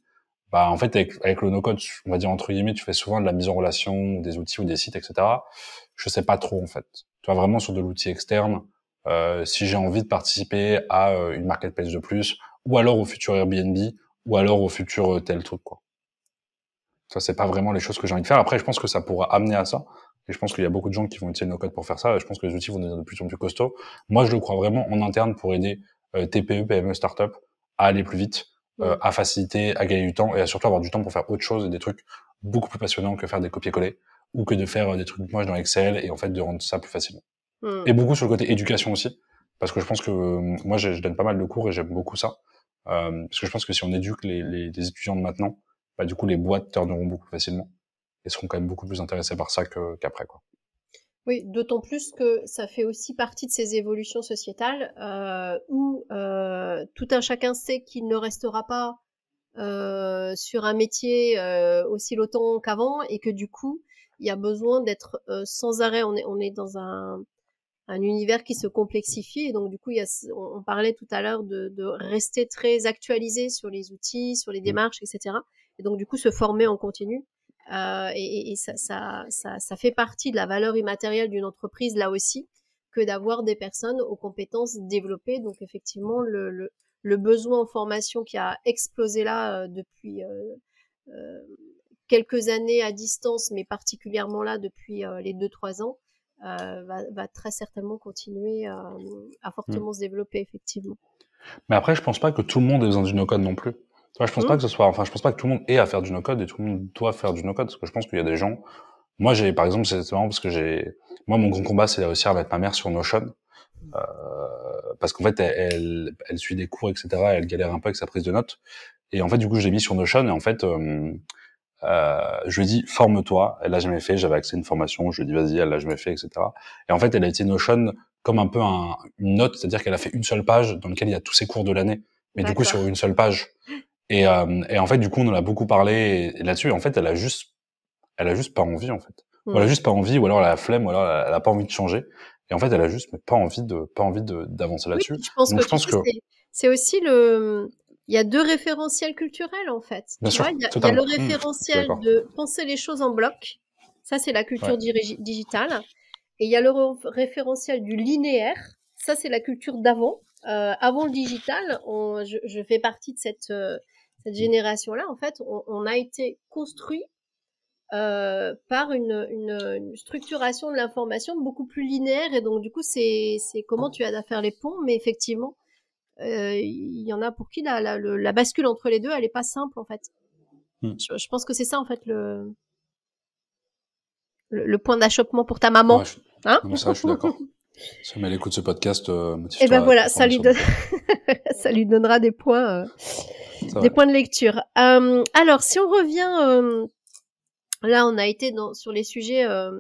bah, en fait, avec, avec le no-code, on va dire entre guillemets, tu fais souvent de la mise en relation des outils ou des sites, etc. Je sais pas trop, en fait. Tu vois, vraiment sur de l'outil externe, euh, si j'ai envie de participer à euh, une marketplace de plus, ou alors au futur Airbnb, ou alors au futur euh, tel truc, quoi. Ça, c'est pas vraiment les choses que j'ai envie de faire. Après, je pense que ça pourra amener à ça. Et je pense qu'il y a beaucoup de gens qui vont utiliser nos codes pour faire ça. Et je pense que les outils vont devenir de plus en plus costauds. Moi, je le crois vraiment en interne pour aider euh, TPE, PME, startup à aller plus vite, euh, à faciliter, à gagner du temps et à surtout avoir du temps pour faire autre chose et des trucs beaucoup plus passionnants que faire des copier-coller ou que de faire euh, des trucs moches dans Excel et en fait de rendre ça plus facilement. Hmm. Et beaucoup sur le côté éducation aussi, parce que je pense que euh, moi je, je donne pas mal de cours et j'aime beaucoup ça, euh, parce que je pense que si on éduque les, les, les étudiants de maintenant, bah, du coup les boîtes tourneront beaucoup plus facilement et seront quand même beaucoup plus intéressés par ça qu'après quoi. Oui, d'autant plus que ça fait aussi partie de ces évolutions sociétales euh, où euh, tout un chacun sait qu'il ne restera pas euh, sur un métier aussi longtemps qu'avant et que du coup, il y a besoin d'être euh, sans arrêt. On est, on est dans un, un univers qui se complexifie et donc du coup, il y a, on, on parlait tout à l'heure de, de rester très actualisé sur les outils, sur les démarches, etc. Et donc du coup, se former en continu. Euh, et, ça, ça, ça, ça fait partie de la valeur immatérielle d'une entreprise là aussi que d'avoir des personnes aux compétences développées. Donc effectivement, le, le, le besoin en formation qui a explosé là euh, depuis quelques années à distance, mais particulièrement là depuis euh, les deux trois ans, euh, va, va très certainement continuer euh, à fortement se développer effectivement. Mais après, je pense pas que tout le monde ait besoin du no-code non plus. Je pense Mhm. pas que ce soit, enfin, je pense pas que tout le monde ait à faire du no-code et tout le monde doit faire du no-code parce que je pense qu'il y a des gens. Moi, j'ai, par exemple, c'est marrant parce que j'ai, moi, mon grand combat, c'est de réussir à mettre ma mère sur Notion. Euh, parce qu'en fait, elle, elle, elle suit des cours, etc. et elle galère un peu avec sa prise de notes. Et en fait, du coup, je l'ai mis sur Notion et en fait, euh, euh, je lui ai dit, forme-toi. Elle l'a jamais fait. J'avais accès à une formation. Je lui ai dit, vas-y, elle l'a jamais fait, etc. Et en fait, elle a été Notion comme un peu un, une note, c'est-à-dire qu'elle a fait une seule page dans laquelle il y a tous ses cours de l'année, mais du coup sur une seule page. Et, euh, et en fait, du coup, on en a beaucoup parlé et- là-dessus. En fait, elle a juste, elle a juste pas envie, en fait. Ou elle a Mm. juste pas envie, ou alors elle a la flemme, ou alors elle a, elle a pas envie de changer. Et en fait, elle a juste mais pas envie de, pas envie d'avancer Oui, là-dessus. puis je pense Donc, que, je pense que- c'est aussi le. Il y a deux référentiels culturels en fait. Bien Tu sûr, vois, il y a, il y a totalement. le Mmh, référentiel de penser les choses en bloc. Ça, c'est la culture Ouais. digitale. Et il y a le re- référentiel du linéaire. Ça, c'est la culture d'avant. Euh, avant le digital, on- je, je fais partie de cette, euh, cette génération-là. En fait, on, on a été construit euh, par une, une, une structuration de l'information beaucoup plus linéaire. Et donc, du coup, c'est comment tu as à faire les ponts. Mais effectivement, il y en a pour qui la, la, le- la bascule entre les deux, elle est pas simple en fait. Hmm. Je, je pense que c'est ça en fait le, le, le point d'achoppement pour ta maman. Ouais, je, Hein non, ça, je suis d'accord. Si elle écoute ce podcast, euh, Et motive-toi ben voilà, ça lui, ça lui donnera des points, euh, des points de lecture. Euh, alors, si on revient, euh, là, on a été dans, sur les sujets, euh,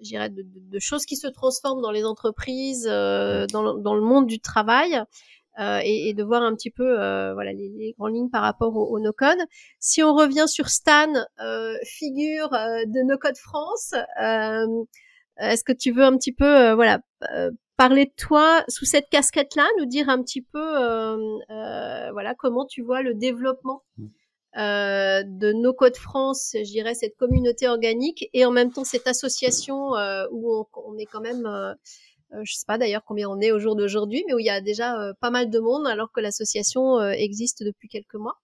je dirais, de, de- de choses qui se transforment dans les entreprises, euh, dans, le, dans le monde du travail, euh, et, et de voir un petit peu, euh, voilà, les, les grandes lignes par rapport au, au no-code. Si on revient sur Stan, euh, figure euh, de No-Code France, euh, est-ce que tu veux un petit peu, euh, voilà, euh, parler de toi sous cette casquette-là, nous dire un petit peu, euh, euh, voilà, comment tu vois le développement euh, de No Code France, je dirais cette communauté organique, et en même temps cette association euh, où on, on est quand même, euh, euh, je sais pas d'ailleurs combien on est au jour d'aujourd'hui, mais où il y a déjà euh, pas mal de monde alors que l'association euh, existe depuis quelques mois.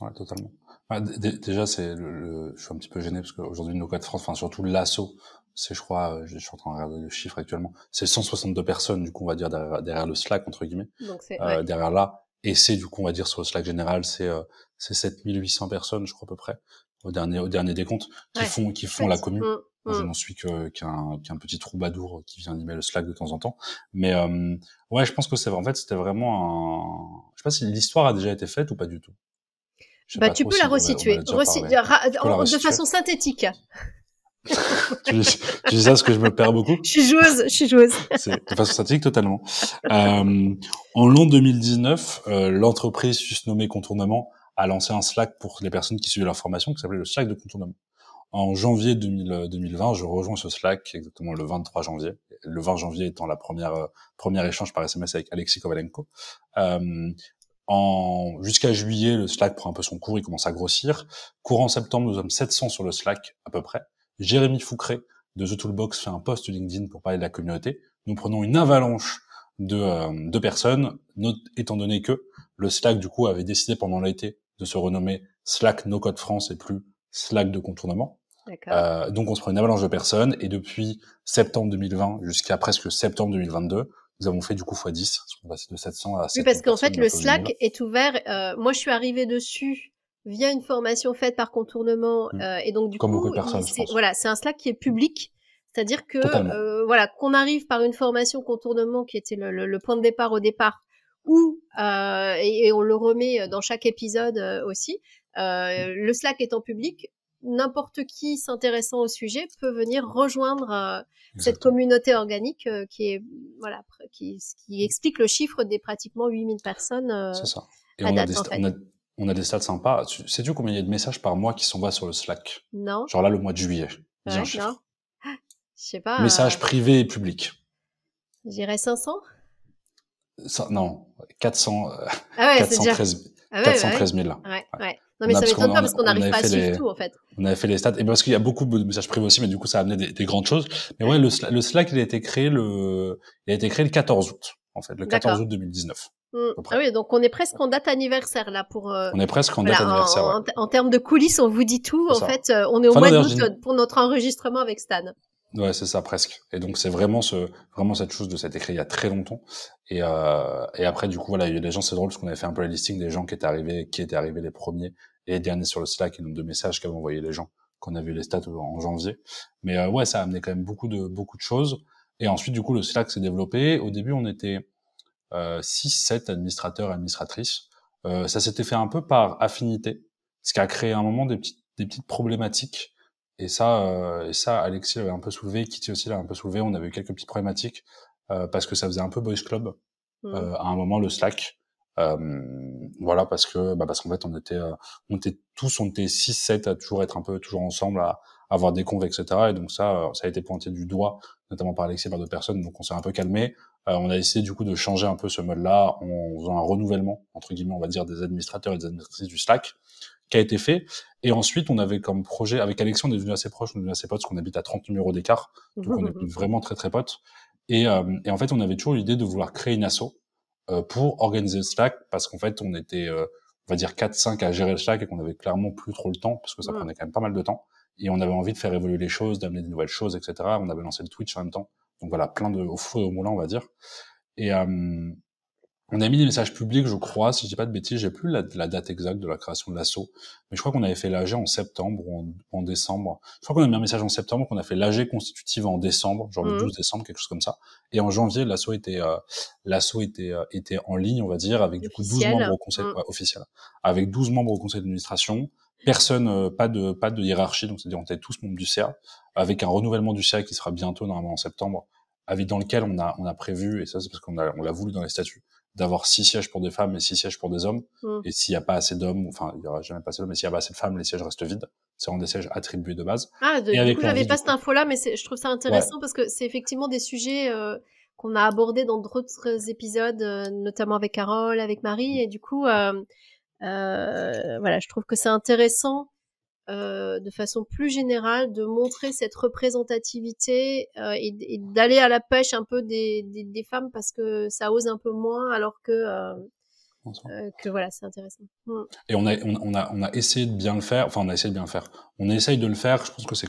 Ouais, totalement. Déjà, c'est le, le- je suis un petit peu gêné parce qu'aujourd'hui, No Code France, enfin surtout l'assaut, c'est, je crois, euh, je suis en train de regarder le chiffre actuellement, c'est 162 personnes, du coup, on va dire derrière, derrière le Slack entre guillemets, Donc c'est euh, ouais. derrière là, et c'est du coup, on va dire sur le Slack général, c'est euh, c'est 7800 personnes, je crois à peu près, au dernier au dernier décompte, qui Ouais, font qui font la commune. Je mm. n'en suis qu'un petit troubadour qui vient animer le Slack de temps en temps. Mais euh, ouais, je pense que c'est en fait c'était vraiment un. Je sais pas si l'histoire a déjà été faite ou pas du tout. Bah, tu peux si la resituer, déjà Reci- parlé. ra- peux la en- de façon synthétique. tu, dis, tu dis ça parce que je me perds beaucoup. Je suis joueuse, je suis joueuse. De façon statique totalement. Euh, en l'an 2019, euh, l'entreprise susnommée Contournement a lancé un Slack pour les personnes qui suivaient leur formation qui s'appelait le Slack de Contournement. En janvier 2000, euh, 2020, je rejoins ce Slack exactement le 23 janvier. Le 20 janvier étant la première euh, échange par SMS avec Alexis Kovalenko. Euh, En jusqu'à juillet, le Slack prend un peu son cours, il commence à grossir. Courant septembre, nous sommes 700 sur le Slack à peu près. Jérémy Foucré de The Toolbox fait un post LinkedIn pour parler de la communauté. Nous prenons une avalanche de, euh, de personnes, étant donné que le Slack du coup avait décidé pendant l'été de se renommer Slack No Code France et plus Slack de contournement. Euh, donc on se prend une avalanche de personnes et depuis septembre 2020 jusqu'à presque septembre 2022, nous avons fait du coup x10, on passé de 700 à 700. Oui, parce qu'en fait le Slack est ouvert. Euh, moi, je suis arrivée dessus via une formation faite par contournement mmh. euh, et donc du Comme coup, beaucoup de personnes, voilà, c'est un Slack qui est public. C'est-à-dire que euh, voilà, qu'on arrive par une formation contournement qui était le, le, point de départ au départ, ou euh, et, et, on le remet dans chaque épisode euh, aussi. Euh, le Slack étant public, n'importe qui s'intéressant au sujet peut venir rejoindre euh, cette communauté organique euh, qui est voilà qui, qui, explique le chiffre des pratiquement 8000 personnes euh, C'est ça. Et on, a des on, a, on, a des stats sympas. Sais-tu combien il y a de messages par mois qui sont bas sur le Slack? Non. Genre là, le mois de juillet. Ouais, non. Je sais pas. Messages privés et publics. J'irais 500 ça, Non, 400, ah ouais, 413, déjà... ah ouais, 413 000. Ouais, ouais. Non, mais ça m'étonne pas parce qu'on n'arrive pas à suivre tout, en fait. On avait fait les stats. Et parce qu'il y a beaucoup de messages privés aussi, mais du coup, ça a amené des, des grandes choses. Mais ouais, le, le, Slack, il a été créé le, il a été créé le 14 août, en fait, le 14 août 2019. Mmh. Ah oui, donc on est presque en date anniversaire là pour. Euh, on est presque en date anniversaire. En, ouais. en, en, termes de coulisses, on vous dit tout. En fait, euh, on est au enfin, mois d'août pour notre enregistrement avec Stan. Ouais, c'est ça presque. Et donc c'est vraiment ce, vraiment cette chose de cet écrit il y a très longtemps. Et, euh, et après du coup voilà, il y a des gens, c'est drôle parce qu'on avait fait un peu les listings des gens qui étaient arrivés, qui étaient arrivés les premiers et les derniers sur le Slack et le nombre de messages qu'avaient envoyé les gens qu'on a vu les stats en janvier. Mais euh, ouais, ça a amené quand même beaucoup de beaucoup de choses. Et ensuite du coup le Slack s'est développé. Au début on était euh, 6-7 administrateurs administratrices. Euh, ça s'était fait un peu par affinité, ce qui a créé à un moment des petites des petites problématiques et ça, euh, et ça, Alexis l'avait un peu soulevé, Kitty aussi l'a un peu soulevé. On avait eu quelques petites problématiques euh, parce que ça faisait un peu boys club mmh. euh, à un moment le Slack. voilà parce que bah parce qu'en fait on était on était tous on était 6 7 à toujours être un peu toujours ensemble à, avoir des conves etc et donc ça ça a été pointé du doigt notamment par Alexis et par d'autres personnes donc on s'est un peu calmé on a essayé du coup de changer un peu ce mode là en faisant un renouvellement entre guillemets on va dire des administrateurs et des administratrices du Slack qui a été fait. Et ensuite, on avait comme projet, avec Alexis, on est devenu assez proche, on est devenu assez potes, parce qu'on habite à 30 numéros d'écart. Donc, on est vraiment très, très potes. Et, euh, et, en fait, on avait toujours l'idée de vouloir créer une asso euh, pour organiser le Slack, parce qu'en fait, on était, euh, on va dire, 4-5 à gérer le Slack et qu'on avait clairement plus trop le temps, parce que ça prenait quand même pas mal de temps. Et on avait envie de faire évoluer les choses, d'amener des nouvelles choses, etc. On avait lancé le Twitch en même temps. Donc voilà, plein de, au feu et au moulin, on va dire. Et, euh, on a mis des messages publics, je crois, si je dis pas de bêtises, j'ai plus la, la, date exacte de la création de l'assaut, mais je crois qu'on avait fait l'AG en septembre ou en, en décembre. Je crois qu'on a mis un message en septembre, qu'on a fait l'AG constitutive en décembre, genre le 12 mmh. décembre, quelque chose comme ça. Et en janvier, l'assaut était euh, l'assaut était euh, était en ligne, on va dire, avec du coup 12 membres au conseil mmh. ouais, officiel, avec 12 membres au conseil d'administration. Personne, euh, pas de pas de hiérarchie, donc c'est-à-dire on était tous membres du CA, avec un renouvellement du CA qui sera bientôt normalement en septembre, avec dans lequel on a on a prévu et ça c'est parce qu'on a on l'a voulu dans les statuts d'avoir six sièges pour des femmes et six sièges pour des hommes. Mm. Et s'il n'y a pas assez d'hommes, enfin, il n'y aura jamais pas assez d'hommes, mais s'il n'y a pas assez de femmes, les sièges restent vides. C'est vraiment des sièges attribués de base. Ah, de, du coup, j'avais pas cette info-là, mais je trouve ça intéressant parce que c'est effectivement des sujets euh, qu'on a abordés dans d'autres épisodes, euh, notamment avec Carole, avec Marie, et du coup, euh, euh voilà, je trouve que c'est intéressant euh, de façon plus générale, de montrer cette représentativité euh, et, et d'aller à la pêche un peu des, des, des, femmes parce que ça ose un peu moins, alors que euh, que voilà, c'est intéressant. Mm. Et on a, on, a, on a essayé de bien le faire. Enfin, on a essayé de bien le faire. On essaye de le faire. Je pense que c'est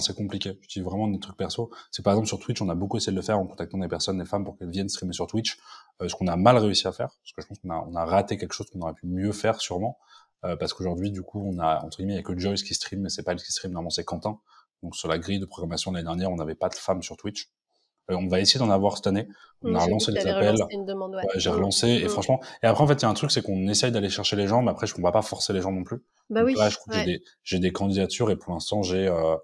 c'est compliqué. Je dis vraiment des trucs perso. C'est par exemple sur Twitch, on a beaucoup essayé de le faire en contactant des personnes, des femmes, pour qu'elles viennent streamer sur Twitch. Ce qu'on a mal réussi à faire, parce que je pense qu'on a, on a raté quelque chose qu'on aurait pu mieux faire sûrement. Euh, parce qu'aujourd'hui, du coup, on a, entre guillemets, il n'y a que Joyce qui stream, mais c'est pas elle qui stream, normalement c'est Quentin. Donc sur la grille de programmation de l'année dernière, on n'avait pas de femmes sur Twitch. Euh, on va essayer d'en avoir cette année. On a relancé les appels. Ouais. j'ai relancé et mmh. franchement. Et après en fait, il y a un truc, c'est qu'on essaye d'aller chercher les gens, mais après, je ne va pas forcer les gens non plus. Bah oui. Là, je crois que j'ai des, des candidatures et pour l'instant, j'ai, euh,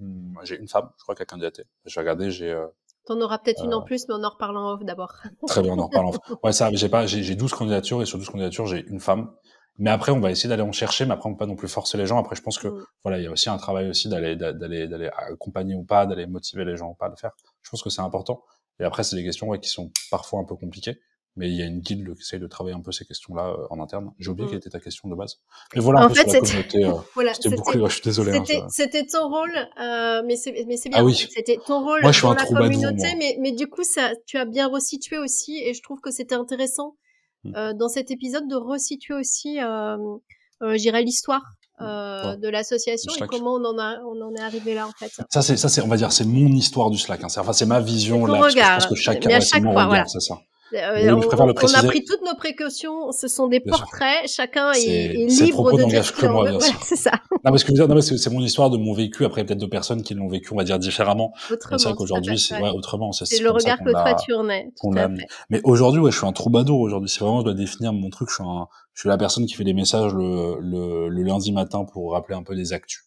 hmm, j'ai une femme, je crois, qui a candidaté. Je vais regarder, j'ai. Euh, T'en auras peut-être une en plus, mais on en reparle en off d'abord. Très bien, on en reparle en off. Ouais, ça, j'ai pas, j'ai 12 candidatures et sur 12 candidatures, j'ai une femme. Mais après, on va essayer d'aller en chercher, mais après, on peut pas non plus forcer les gens. Après, je pense que, mm. voilà, il y a aussi un travail aussi d'aller, d'aller, d'aller accompagner ou pas, d'aller motiver les gens ou pas à le faire. Je pense que c'est important. Et après, c'est des questions ouais, qui sont parfois un peu compliquées. mais il y a une guilde qui essaye de travailler un peu ces questions-là euh, en interne. J'ai oublié Mm. quelle était ta question de base. Mais voilà un En peu fait, sur la c'était- communauté. euh, Voilà, C'était beaucoup, je suis désolé. hein, C'était, c'était ton rôle, euh, mais c'est, mais c'est bien. Ah oui. C'était ton rôle Moi, je suis dans un la communauté, mais, mais du coup, ça, tu as bien resitué aussi, et je trouve que c'était intéressant. Euh, dans cet épisode de resituer aussi, euh, dirais l'histoire euh, Ouais. de l'association et comment on en a, on en est arrivé là en fait. Ça, c'est, ça, c'est, on va dire, c'est mon histoire du Slack. Hein. C'est, enfin, c'est ma vision là. parce que je regard, pense que chacun, à ouais, c'est chaque fois, regard, voilà. c'est ça. Euh, mais on, a pris toutes nos précautions, ce sont des Bien sûr. portraits, chacun est, est libre de dire que moi, Voilà, c'est ça, Non, parce que mais c'est, c'est mon histoire de mon vécu. Après, peut-être d'autres personnes qui l'ont vécu, on va dire différemment. Mais autrement. c'est qu'aujourd'hui, c'est ouais. autrement. C'est, le regard que toi tu en es. Mais aujourd'hui, ouais, je suis un troubadour aujourd'hui. C'est vraiment, je dois définir mon truc. Je suis un, je suis la personne qui fait des messages le, le, le lundi matin pour rappeler un peu des actus,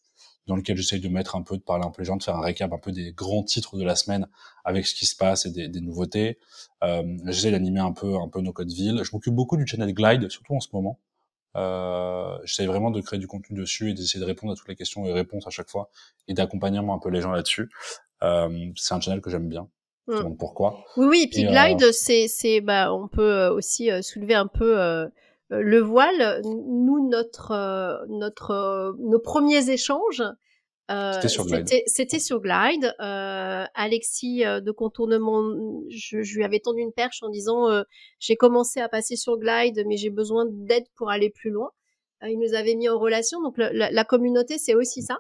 dans lequel j'essaye de mettre un peu, de parler un peu les gens, de faire un récap un peu des grands titres de la semaine avec ce qui se passe et des, des nouveautés. Euh, j'essaie d'animer un peu, un peu nos codes villes. Je m'occupe beaucoup du channel Glide, surtout en ce moment. Euh, j'essaie vraiment de créer du contenu dessus et d'essayer de répondre à toutes les questions et réponses à chaque fois et d'accompagner un peu les gens là-dessus. Euh, c'est un channel que j'aime bien. Je Mm. demande pourquoi. Oui, oui, et puis Et, euh, Glide, c'est, c'est, bah, on peut euh, aussi euh, soulever un peu le voile. Nous, notre, euh, notre, euh, nos premiers échanges, euh, C'était sur Glide. c'était, sur Glide. Euh, Alexis euh, de contournement, je, je lui avais tendu une perche en disant, euh, j'ai commencé à passer sur Glide, mais j'ai besoin d'aide pour aller plus loin. Euh, il nous avait mis en relation, donc le- la, la communauté, c'est aussi ça.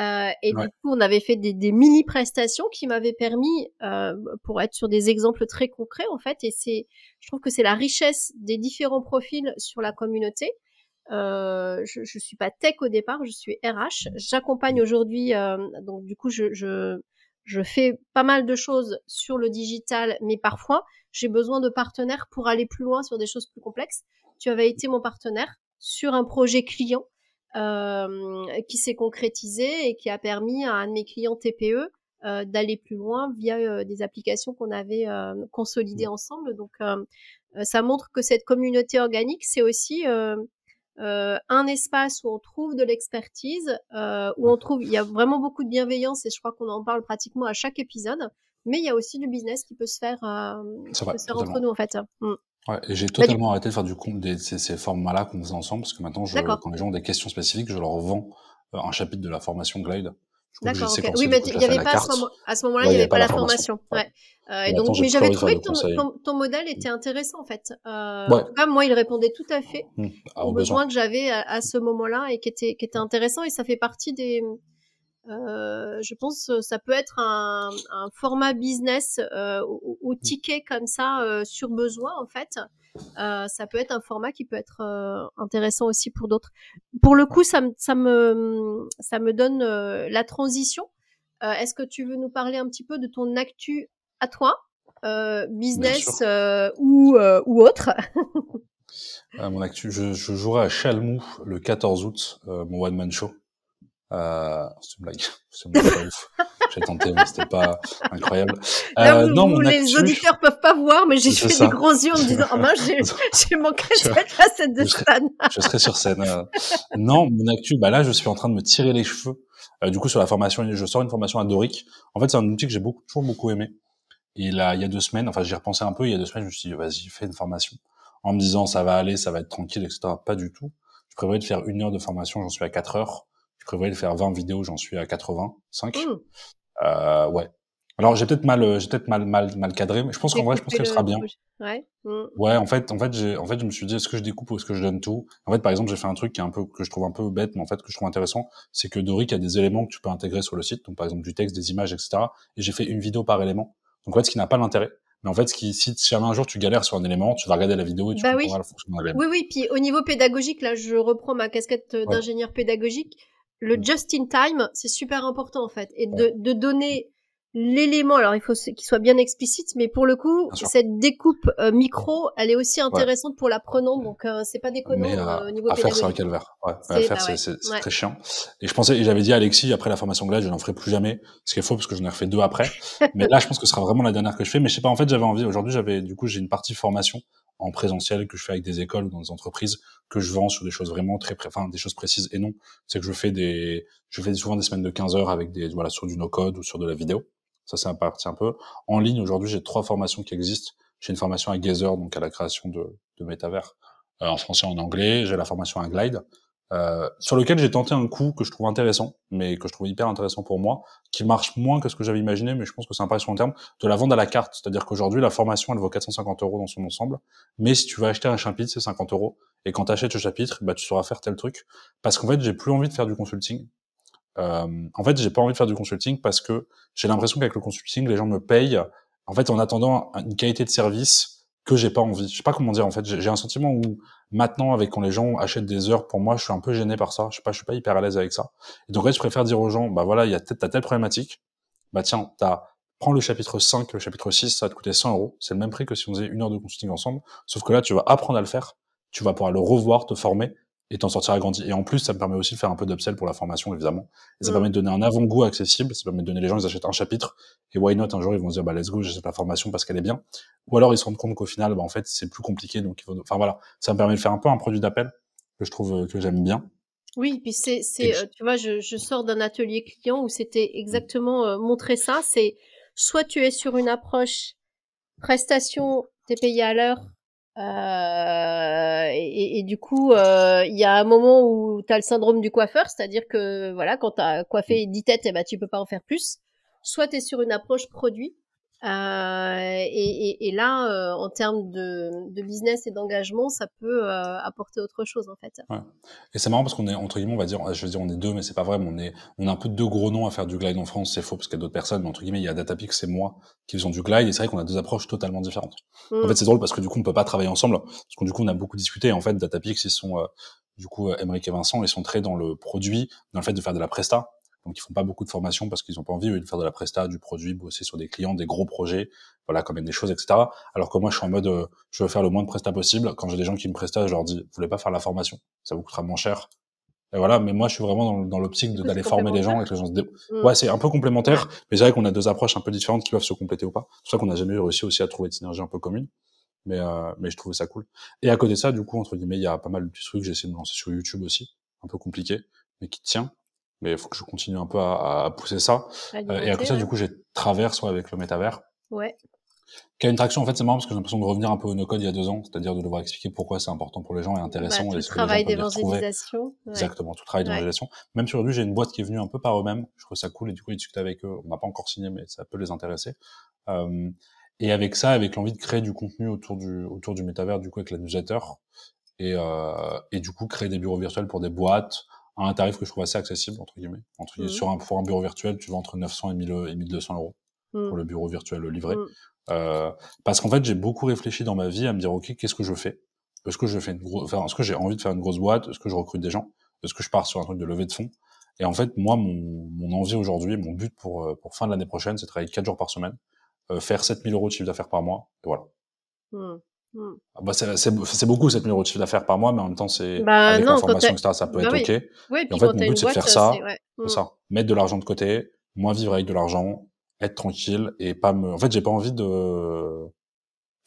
Euh, et Ouais. du coup, on avait fait des, des mini prestations qui m'avaient permis, euh, pour être sur des exemples très concrets en fait. Et c'est, je trouve que c'est la richesse des différents profils sur la communauté. Euh, je, je suis pas tech au départ, je suis RH. J'accompagne aujourd'hui, euh, donc du coup, je, je je fais pas mal de choses sur le digital, mais parfois j'ai besoin de partenaires pour aller plus loin sur des choses plus complexes. Tu avais été mon partenaire sur un projet client qui s'est concrétisé et qui a permis à un de mes clients TPE euh, d'aller plus loin via euh, des applications qu'on avait euh, consolidées ensemble. Donc, euh, euh, ça montre que cette communauté organique, c'est aussi euh, euh, un espace où on trouve de l'expertise, euh, où on trouve, il y a vraiment beaucoup de bienveillance et je crois qu'on en parle pratiquement à chaque épisode. Mais il y a aussi du business qui peut se faire, euh, qui vrai, peut se faire entre nous en fait. Mm. Ouais, et j'ai Bah, totalement arrêté de faire du compte des ces, ces formats-là qu'on faisait ensemble parce que maintenant, je, quand les gens ont des questions spécifiques, je leur vends euh, un chapitre de la formation Glide. D'accord, ok. séquencé, Oui, mais il n'y avait pas à ce moment, à ce moment-là, Ouais, il n'y avait pas la formation. Ouais. Ouais. Euh, Et donc, mais j'avais trouvé que ton, ton, ton modèle était intéressant en fait. Euh, Ouais. En tout cas, moi, il répondait tout à fait à- aux besoins. que j'avais à, à ce moment-là et qui était, qui était intéressant. Et ça fait partie des, euh, je pense, euh, ça peut être un, un format business euh, au, au ticket comme ça euh, sur besoin en fait. Euh, ça peut être un format qui peut être euh, intéressant aussi pour d'autres. Pour le coup, ça me, ça me, ça me donne euh, la transition. Euh, Est-ce que tu veux nous parler un petit peu de ton actu à toi, euh, business euh, ou, euh, ou autre? Euh, mon actu, je, je jouerai à Chalmou le 14 août, euh, mon one man show. Euh, c'est une blague, c'est une blague ouf. J'ai tenté, mais c'était pas incroyable. Là Euh, non, où les actu, auditeurs peuvent pas voir, mais j'ai fait ça. des grands yeux en me disant oh mince, j'ai manqué cette facette de Stan. je serai sur scène. euh. Non, mon actu, bah là, je suis en train de me tirer les cheveux. Euh, du coup, sur la formation, je sors une formation à Doric. En fait, c'est un outil que j'ai beaucoup, toujours beaucoup aimé. Et là, il y a deux semaines, enfin, j'y repensé un peu. Il y a deux semaines, je me suis dit, vas-y, fais une formation. En me disant, ça va aller, ça va être tranquille, etc. Pas du tout. Je prévoyais de faire une heure de formation, j'en suis à quatre heures. Je prévoyais de faire 20 vidéos, j'en suis à 85. Mmh. Euh, ouais. Alors, j'ai peut-être mal, euh, j'ai peut-être mal, mal, mal cadré, mais je pense qu'en vrai, je pense qu'elle le sera bien. Ouais. mmh. Ouais, en fait, en fait, j'ai, en fait, je me suis dit, est-ce que je découpe ou est-ce que je donne tout? En fait, par exemple, j'ai fait un truc qui est un peu que je trouve un peu bête, mais en fait que je trouve intéressant, c'est que Doric a des éléments que tu peux intégrer sur le site, donc par exemple du texte, des images, etc. Et j'ai fait une vidéo par élément. Donc en fait, ce qui n'a pas d'intérêt. Mais en fait, ce qui, si jamais un jour tu galères sur un élément, tu vas regarder la vidéo et tu Bah oui. comprendras le fonctionnement de. Oui, oui. Puis au niveau pédagogique, là, je reprends ma casquette euh, Ouais. d'ingénieur pédagogique. Le Mm. just in time, c'est super important en fait, et de, de donner l'élément. Alors, il faut qu'il soit bien explicite, mais pour le coup, cette découpe euh, micro, elle est aussi intéressante pour l'apprenant. Donc, euh, c'est pas déconnant Mais euh, à, au niveau à faire, c'est un calvaire. Ouais, à faire, bah c'est ouais. très chiant. Et je pensais, et j'avais dit à Alexis, après la formation Glide, je n'en ferai plus jamais. Ce qui est faux, parce que j'en ai refait deux après. Mais là, je pense que ce sera vraiment la dernière que je fais. Mais je sais pas, en fait, j'avais envie, aujourd'hui, j'avais, du coup, j'ai une partie formation en présentiel que je fais avec des écoles ou dans des entreprises que je vends sur des choses vraiment très, enfin, des choses précises et non. C'est que je fais des, je fais souvent des semaines de 15 heures avec des, voilà, sur du no-code ou sur de la vidéo. Ça, c'est un parti un peu. En ligne, aujourd'hui, j'ai trois formations qui existent. J'ai une formation à Gazer, donc à la création de, de métavers euh, en français en anglais. J'ai la formation à Glide, euh, sur lequel j'ai tenté un coup que je trouve intéressant, mais que je trouve hyper intéressant pour moi, qui marche moins que ce que j'avais imaginé, mais je pense que c'est un pari sur long terme, de la vente à la carte. C'est-à-dire qu'aujourd'hui, la formation, elle vaut 450 euros dans son ensemble, mais si tu veux acheter un chapitre, c'est 50 euros. Et quand tu achètes ce chapitre, bah, tu sauras faire tel truc. Parce qu'en fait, j'ai plus envie de faire du consulting. Euh, en fait, j'ai pas envie de faire du consulting parce que j'ai l'impression qu'avec le consulting, les gens me payent, en fait, en attendant une qualité de service que j'ai pas envie. Je sais pas comment dire en fait. J'ai un sentiment où maintenant, avec quand les gens achètent des heures, pour moi, je suis un peu gêné par ça. Je sais pas, je suis pas hyper à l'aise avec ça. Et donc, je préfère dire aux gens, bah voilà, il y a peut-être telle problématique. Bah tiens, t'as prends le chapitre 5, le chapitre 6, ça va te coûter 100 euros. C'est le même prix que si on faisait une heure de consulting ensemble. Sauf que là, tu vas apprendre à le faire. Tu vas pouvoir le revoir, te former et t'en sortir agrandi. Et en plus, ça me permet aussi de faire un peu d'upsell pour la formation, évidemment. Et ça Mm. permet de donner un avant-goût accessible. Ça permet de donner les gens, ils achètent un chapitre. Et why not, un jour, ils vont se dire, bah, let's go, j'achète la formation parce qu'elle est bien. Ou alors, ils se rendent compte qu'au final, bah, en fait, c'est plus compliqué. Donc, il faut... enfin, voilà. Ça me permet de faire un peu un produit d'appel que je trouve euh, que j'aime bien. Oui, puis c'est, c'est, euh, tu vois, je, je sors d'un atelier client où c'était exactement euh, montrer ça. C'est soit tu es sur une approche prestation, t'es payé à l'heure, euh, et, et- du coup, euh, il y a un moment où tu as le syndrome du coiffeur, c'est-à-dire que voilà, quand tu as coiffé 10 têtes, eh ben, tu peux pas en faire plus. Soit tu es sur une approche produit, euh, et, et- et là, euh, en termes de, de business et d'engagement, ça peut euh, apporter autre chose en fait. Et c'est marrant parce qu'on est, entre guillemets, on va dire, je veux dire, on est deux, mais c'est pas vrai, mais on est, on a un peu deux gros noms à faire du glide en France, c'est faux parce qu'il y a d'autres personnes, mais entre guillemets, il y a Datapix et moi qui faisons du glide, et c'est vrai qu'on a deux approches totalement différentes. En Mm. fait, c'est drôle parce que du coup, on peut pas travailler ensemble, parce que du coup, on a beaucoup discuté. En fait, Datapix, ils sont, euh, du coup, euh, Emeric et Vincent, ils sont très dans le produit, dans le fait de faire de la presta. Donc, ils font pas beaucoup de formation parce qu'ils ont pas envie de faire de la presta, du produit, bosser sur des clients, des gros projets, voilà, comme des choses, etc. Alors que moi, je suis en mode, euh, je veux faire le moins de presta possible. Quand j'ai des gens qui me prestent, je leur dis, vous voulez pas faire la formation, ça vous coûtera moins cher. Et voilà, mais moi, je suis vraiment dans, dans l'optique d'aller former les gens et que les gens se dé... Mm. Ouais, c'est un peu complémentaire, mais c'est vrai qu'on a deux approches un peu différentes qui peuvent se compléter ou pas. C'est pour ça qu'on n'a jamais réussi aussi à trouver de synergie un peu commune. Mais, euh, mais je trouvais ça cool. Et à côté de ça, du coup, entre guillemets, il y a pas mal de petits trucs. J'ai essayé de me lancer sur YouTube aussi. Un peu compliqué, mais qui tient. Mais il faut que je continue un peu à, à pousser ça. Euh, et à Alimenter, côté de ça, ouais. du coup, j'ai Traverse ouais, avec le métavers. Ouais. Qui a une traction, en fait, c'est marrant parce que j'ai l'impression de revenir un peu au no-code il y a deux ans. C'est-à-dire de devoir expliquer pourquoi c'est important pour les gens et intéressant. Bah, tout et ce travail d'évangélisation. ouais. Exactement, tout travail d'évangélisation. Même sur aujourd'hui, j'ai une boîte qui est venue un peu par eux-mêmes. Je trouve ça cool et du coup, ils discutent avec eux. On n'a pas encore signé, mais ça peut les intéresser. Euh, et avec ça, avec l'envie de créer du contenu autour du autour du métavers, du coup, avec la newsletter et euh, et du coup, créer des bureaux virtuels pour des boîtes à un tarif que je trouve assez accessible entre guillemets. Entre guillemets, Mhm. sur un pour un bureau virtuel, tu vas entre 900 et 1000 et 1200 euros Mm. pour le bureau virtuel livré. Mm. Euh, parce qu'en fait, j'ai beaucoup réfléchi dans ma vie à me dire, ok, qu'est-ce que je fais? Est-ce que je fais une grosse, enfin, est-ce que j'ai envie de faire une grosse boîte? Est-ce que je recrute des gens? Est-ce que je pars sur un truc de levée de fonds? Et en fait, moi, mon, mon envie aujourd'hui, mon but pour euh, pour fin de l'année prochaine, c'est de travailler 4 jours par semaine, euh, faire 7000 euros de chiffre d'affaires par mois, et voilà. Mm. Mm. Ah Bah, c'est beaucoup 7000 euros de chiffre d'affaires par mois, mais en même temps, c'est Bah, avec non, la quand formation, t'as- etc. Ça peut bah être oui. ok. Ouais, Et en fait, mon but, c'est de faire ça. c'est- ouais. C'est Mm. ça. Mettre de l'argent de côté, moi vivre avec de l'argent, être tranquille et pas me. En fait, j'ai pas envie de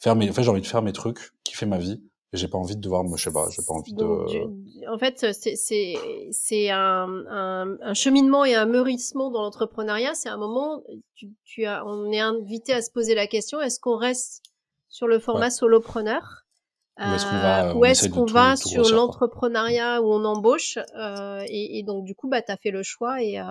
faire mes. En fait, j'ai envie de faire mes trucs, kiffer ma vie. Et j'ai pas envie de devoir me. Je sais pas. J'ai pas envie Donc, de. en fait, c'est c'est c'est un, un, un cheminement et un mûrissement dans l'entrepreneuriat. C'est un moment, tu, tu as, on est invité à se poser la question est-ce qu'on reste sur le format Ouais. solopreneur Ou est-ce qu'on va, euh, on ou est-ce qu'on va tout sur l'entrepreneuriat où on embauche euh, et, et donc du coup bah t'as fait le choix et euh,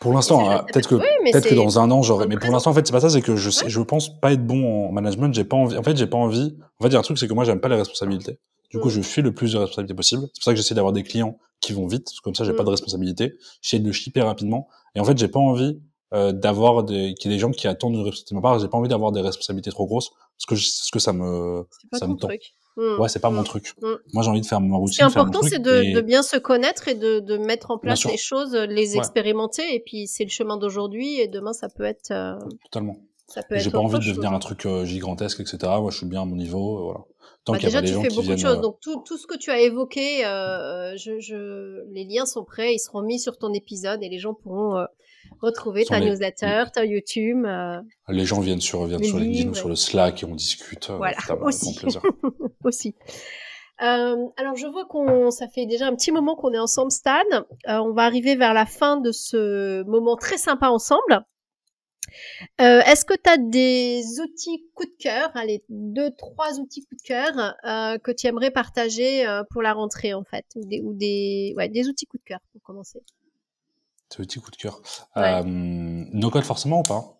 Pour l'instant, hein, peut-être que oui, peut-être que dans un an j'aurais. Mais pour l'instant, en fait, c'est pas ça. C'est que je sais, je pense pas être bon en management. J'ai pas envie. En fait, j'ai pas envie. En fait, il y a un truc, c'est que moi, j'aime pas les responsabilités. Du coup, Mm. je fuis le plus de responsabilités possible. C'est pour ça que j'essaie d'avoir des clients qui vont vite. Parce que comme ça, j'ai Mm. pas de responsabilité. J'essaie de le shipper rapidement. Et en fait, j'ai pas envie euh, d'avoir des, qu'il y ait des gens qui attendent une responsabilité de ma part. J'ai pas envie d'avoir des responsabilités trop grosses parce que je- ce que ça me, pas ça ton me tend. truc. Mm. Ouais, c'est pas mon Mm. truc. Mm. Moi, j'ai envie de faire ma Ce routine, qui est faire mon important, c'est de, et- de bien se connaître et de, de mettre en place les choses, les Ouais. expérimenter. Et puis, c'est le chemin d'aujourd'hui. Et demain, ça peut être, euh, Totalement. ça peut Et être J'ai pas envie de chose. devenir un truc euh, gigantesque, etc. Moi, je suis bien à mon niveau, euh, voilà. Tant Bah, qu'il y a déjà, tu fais beaucoup de choses. Donc, tout, tout ce que tu as évoqué, euh, je, je, les liens sont prêts. Ils seront mis sur ton épisode et les gens pourront euh, retrouver ta les- newsletter, ta YouTube. euh, Les gens viennent sur, viennent sur LinkedIn ou sur le Slack et on discute. euh, Voilà, aussi. Aussi. Euh, alors je vois qu'on, ça fait déjà un petit moment qu'on est ensemble, Stan. Euh, on va arriver vers la fin de ce moment très sympa ensemble. Euh, Est-ce que tu as des outils coup de cœur, allez, deux, trois outils coup de cœur euh, que tu aimerais partager euh, pour la rentrée en fait, ou des, ou des, ouais, des outils coup de cœur pour commencer? Des outils coup de cœur. Ouais. Euh, no code forcément ou pas?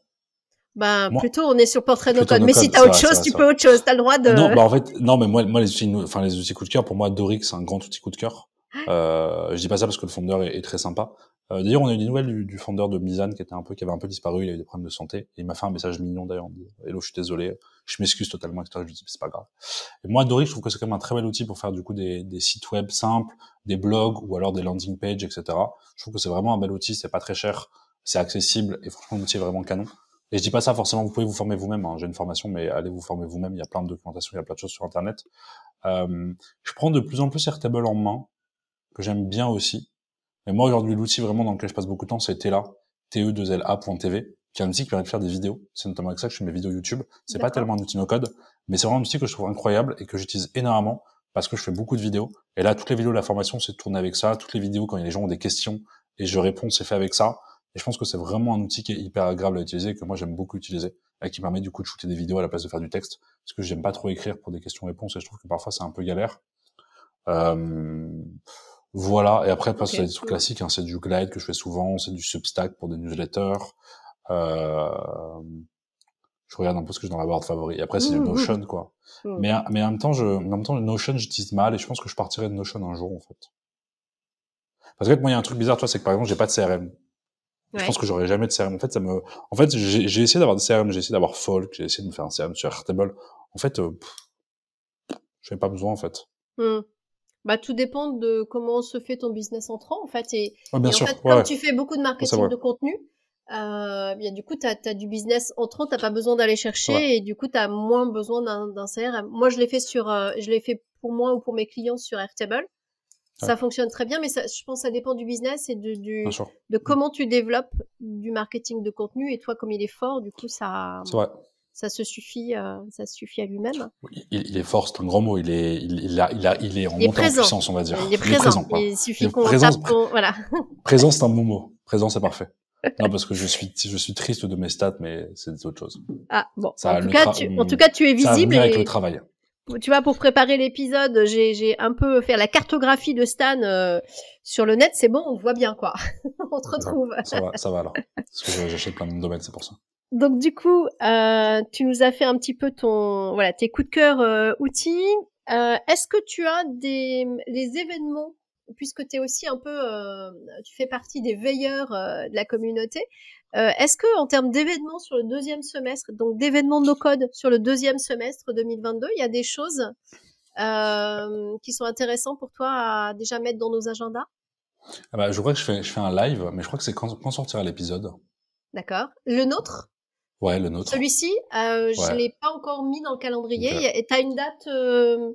Ben Moi- plutôt, on est sur portrait no code. no Mais code, si t'as autre chose, tu peux autre chose. T'as le droit de. Non, bah en fait, non, mais moi, moi les outils, enfin les outils coup de cœur, pour moi, Dorix, c'est un grand outil coup de cœur. Euh, je dis pas ça parce que le fondeur est, très sympa. Euh, d'ailleurs, on a eu des nouvelles du, du fondeur de Mizan qui était un peu, qui avait un peu disparu. Il a eu des problèmes de santé. Et il m'a fait un message mignon d'ailleurs. Hello, je suis désolé. Je m'excuse totalement, etc. Je lui dis, c'est pas grave. Et moi, Dorix, je trouve que c'est quand même un très bel outil pour faire du coup des, des sites web simples, des blogs ou alors des landing pages, etc. Je trouve que c'est vraiment un bel outil. C'est pas très cher, c'est accessible et franchement, l'outil est vraiment canon. Et je dis pas ça forcément, vous pouvez vous former vous-même. Hein. J'ai une formation, mais allez vous former vous-même. Il y a plein de documentation, il y a plein de choses sur Internet. Euh, je prends de plus en plus Airtable en main, que j'aime bien aussi. Mais moi, aujourd'hui, l'outil vraiment dans lequel je passe beaucoup de temps, c'est Tela, te2la.tv, qui est un outil qui permet de faire des vidéos. C'est notamment avec ça que je fais mes vidéos YouTube. C'est pas tellement un outil no-code, mais c'est vraiment un outil que je trouve incroyable et que j'utilise énormément parce que je fais beaucoup de vidéos. Et là, toutes les vidéos de la formation, c'est tourné avec ça. Toutes les vidéos, quand les gens ont des questions et je réponds, c'est fait avec ça. Et je pense que c'est vraiment un outil qui est hyper agréable à utiliser, que moi j'aime beaucoup utiliser, et qui permet du coup de shooter des vidéos à la place de faire du texte, parce que j'aime pas trop écrire pour des questions-réponses, et je trouve que parfois c'est un peu galère. Euh, voilà, et après, après Ok. c'est des trucs classiques, hein, c'est du Glide que je fais souvent, c'est du Substack pour des newsletters. Euh, je regarde un peu ce que j'ai dans la barre de favoris. Et après, c'est du Mmh, mmh. Notion, quoi. Mmh. Mais, mais en même temps, je, en même temps, le Notion, j'utilise mal, et je pense que je partirai de Notion un jour, en fait. Parce que moi, il y a un truc bizarre, toi, c'est que par exemple, j'ai pas de CRM. Je pense que j'aurai jamais de CRM. En fait, ça me, en fait, j'ai essayé d'avoir des CRM, j'ai essayé d'avoir Folk, j'ai essayé de me faire un CRM sur Airtable. En fait, euh, ai pas besoin, en fait. Bah, tout dépend de comment se fait ton business entrant, en fait. Et, Ouais, bien et sûr. en fait, ouais, comme ouais. tu fais beaucoup de marketing de contenu, euh, bien, du coup, tu as, du business entrant, tu pas besoin d'aller chercher et du coup, tu as moins besoin d'un d'un CRM. Moi, je l'ai fait sur, euh, je l'ai fait pour moi ou pour mes clients sur Airtable. Ça fonctionne très bien, mais ça, je pense que ça dépend du business et de, du, de comment tu développes du marketing de contenu. Et toi, comme il est fort, du coup, ça, C'est vrai. Ça se suffit, euh, ça suffit à lui-même. Il, il est fort, c'est un grand mot. Il est, il, il a, il a, il est en est montée en présent. puissance, on va dire. Il est présent. quoi. Il suffit Il est qu'on présent, tape voilà. Présent, c'est un bon mot. Présent, c'est parfait. Non, parce que je suis, je suis triste de mes stats, mais c'est autre chose. Ah, bon. Ça, en, tout cas, tu, en tout cas, tu es Ça visible venir avec et le travail. tu vois, pour préparer l'épisode, j'ai, j'ai un peu fait la cartographie de Stan euh, sur le net. C'est bon, on voit bien, quoi. on te retrouve. Ça va, ça va alors. Parce que j'achète plein de domaines, c'est pour ça. Donc du coup, euh, tu nous as fait un petit peu ton, voilà, tes coups de cœur euh, outils. Euh, Est-ce que tu as des les événements, puisque tu es aussi un peu, tu fais partie des veilleurs de la communauté. Est-ce que en termes d'événements sur le deuxième semestre, donc d'événements no code sur le deuxième semestre 2022, il y a des choses qui sont intéressantes pour toi à déjà mettre dans nos agendas? Ah bah, je crois que je fais, je fais un live, mais je crois que c'est quand, quand sortira l'épisode. D'accord. Le nôtre? Ouais, le nôtre. Celui-ci, euh, je Ouais. l'ai pas encore mis dans le calendrier. Ok. Et t'as une date euh,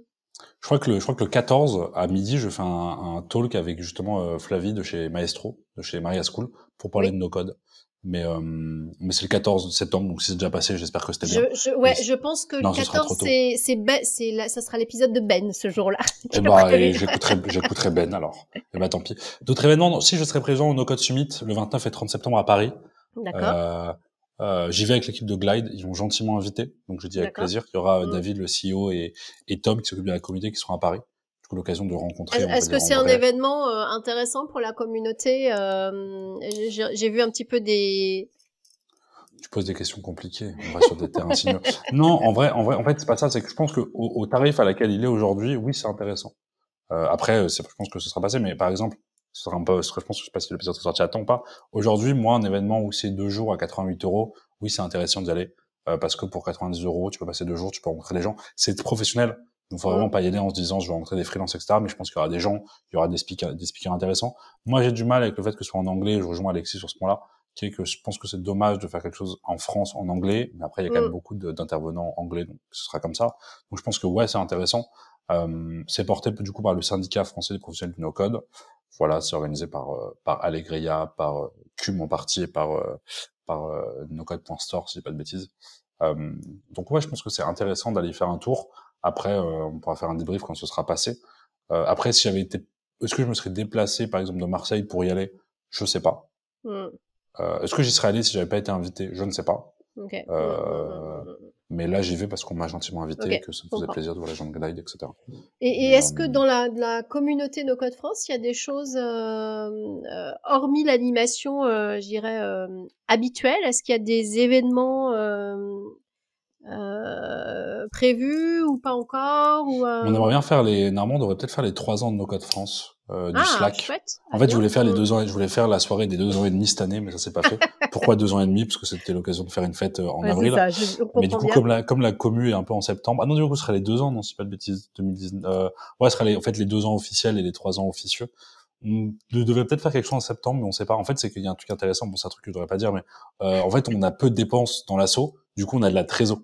Je crois que le, je crois que le 14 à midi, je fais un, un talk avec justement euh, Flavie de chez Maestro, de chez Maria School, pour parler Oui. de nos codes. Mais, euh, mais c'est le 14 septembre, donc si c'est déjà passé, j'espère que c'était bien. je, je, ouais, je pense que Non, le ce sera 14, trop tôt. c'est, c'est ben, c'est là, ça sera l'épisode de Ben ce jour-là. Et bah, et j'écouterai, j'écouterai Ben alors. Et bah, tant pis. D'autres événements, non, si je serai présent au No Code Summit le 29 et 30 septembre à Paris. D'accord. Euh, euh, j'y vais avec l'équipe de Glide, ils m'ont gentiment invité, donc je dis avec plaisir. Il y aura Mm. David, le CEO, et, et Tom qui s'occupe de la communauté qui seront à Paris. Du coup, l'occasion de rencontrer. Est-ce que c'est un vrai. événement euh, intéressant pour la communauté euh, j'ai, vu un petit peu des. Tu poses des questions compliquées, on va sur des terrains sinueux. Non, en vrai, en vrai, en fait, c'est pas ça. C'est que je pense que au, au tarif à laquelle il est aujourd'hui, oui, c'est intéressant. Euh, après, je pense que ce sera passé, mais par exemple, ce sera un peu, ce sera- je pense que je sais pas si l'épisode sera sorti à temps ou pas. Aujourd'hui, moi, un événement où c'est deux jours à 88 euros, oui, c'est intéressant d'y aller. Euh, parce que pour 90 euros, tu peux passer deux jours, tu peux rencontrer des gens. C'est professionnel. Donc, faut vraiment pas y aller en se disant, je vais rencontrer des freelances, etc. Mais je pense qu'il y aura des gens, il y aura des speakers, des speakers intéressants. Moi, j'ai du mal avec le fait que ce soit en anglais. Je rejoins Alexis sur ce point-là qui est que je pense que c'est dommage de faire quelque chose en France en anglais, mais après il y a quand même beaucoup de- d'intervenants anglais, donc ce sera comme ça. Donc je pense que ouais, c'est intéressant. Euh, c'est porté du coup par le syndicat français des professionnels du no-code. Voilà, c'est organisé par euh, par Allegria, par euh, Cum en partie et par euh, par euh, nocode.store si j'ai pas de bêtises. Euh, donc ouais, je pense que c'est intéressant d'aller faire un tour. Après, euh, on pourra faire un débrief quand ce sera passé. Euh, après, si j'avais été, est-ce que je me serais déplacé par exemple de Marseille pour y aller? Je sais pas. Hmm. Euh, Est-ce que j'y serais allé si j'avais pas été invité? Je ne sais pas. Ok. Euh, Mm, mm, mm, mm. Mais là, j'y vais parce qu'on m'a gentiment invité, et que ça me faisait comprends. plaisir de voir les gens de Glide, etc. Et, est-ce que euh, dans la, la communauté No Code France, il y a des choses, euh, euh, hormis l'animation, je dirais, habituelle? Est-ce qu'il y a des événements euh, prévus ou pas encore ou, euh, On aimerait bien faire les. Normalement, on devrait peut-être faire les trois ans de No Code France, euh, du Ah, Slack. chouette. En fait, je voulais faire les deux ans, je voulais faire la soirée des deux ans et demi cette année, mais ça s'est pas fait. Pourquoi deux ans et demi? Parce que c'était l'occasion de faire une fête euh, en Ouais, avril. ça, je- on Mais du coup, bien. comme la, comme la commu est un peu en septembre, ah non, du coup, ce serait les deux ans, non, c'est pas de bêtises, 2019, euh, ouais, ce serait les, en fait les deux ans officiels et les trois ans officieux. On devait peut-être faire quelque chose en septembre, mais on sait pas. En fait, c'est qu'il y a un truc intéressant, bon, c'est un truc que je devrais pas dire, mais, euh, en fait, on a peu de dépenses dans l'assaut, du coup, on a de la trésor.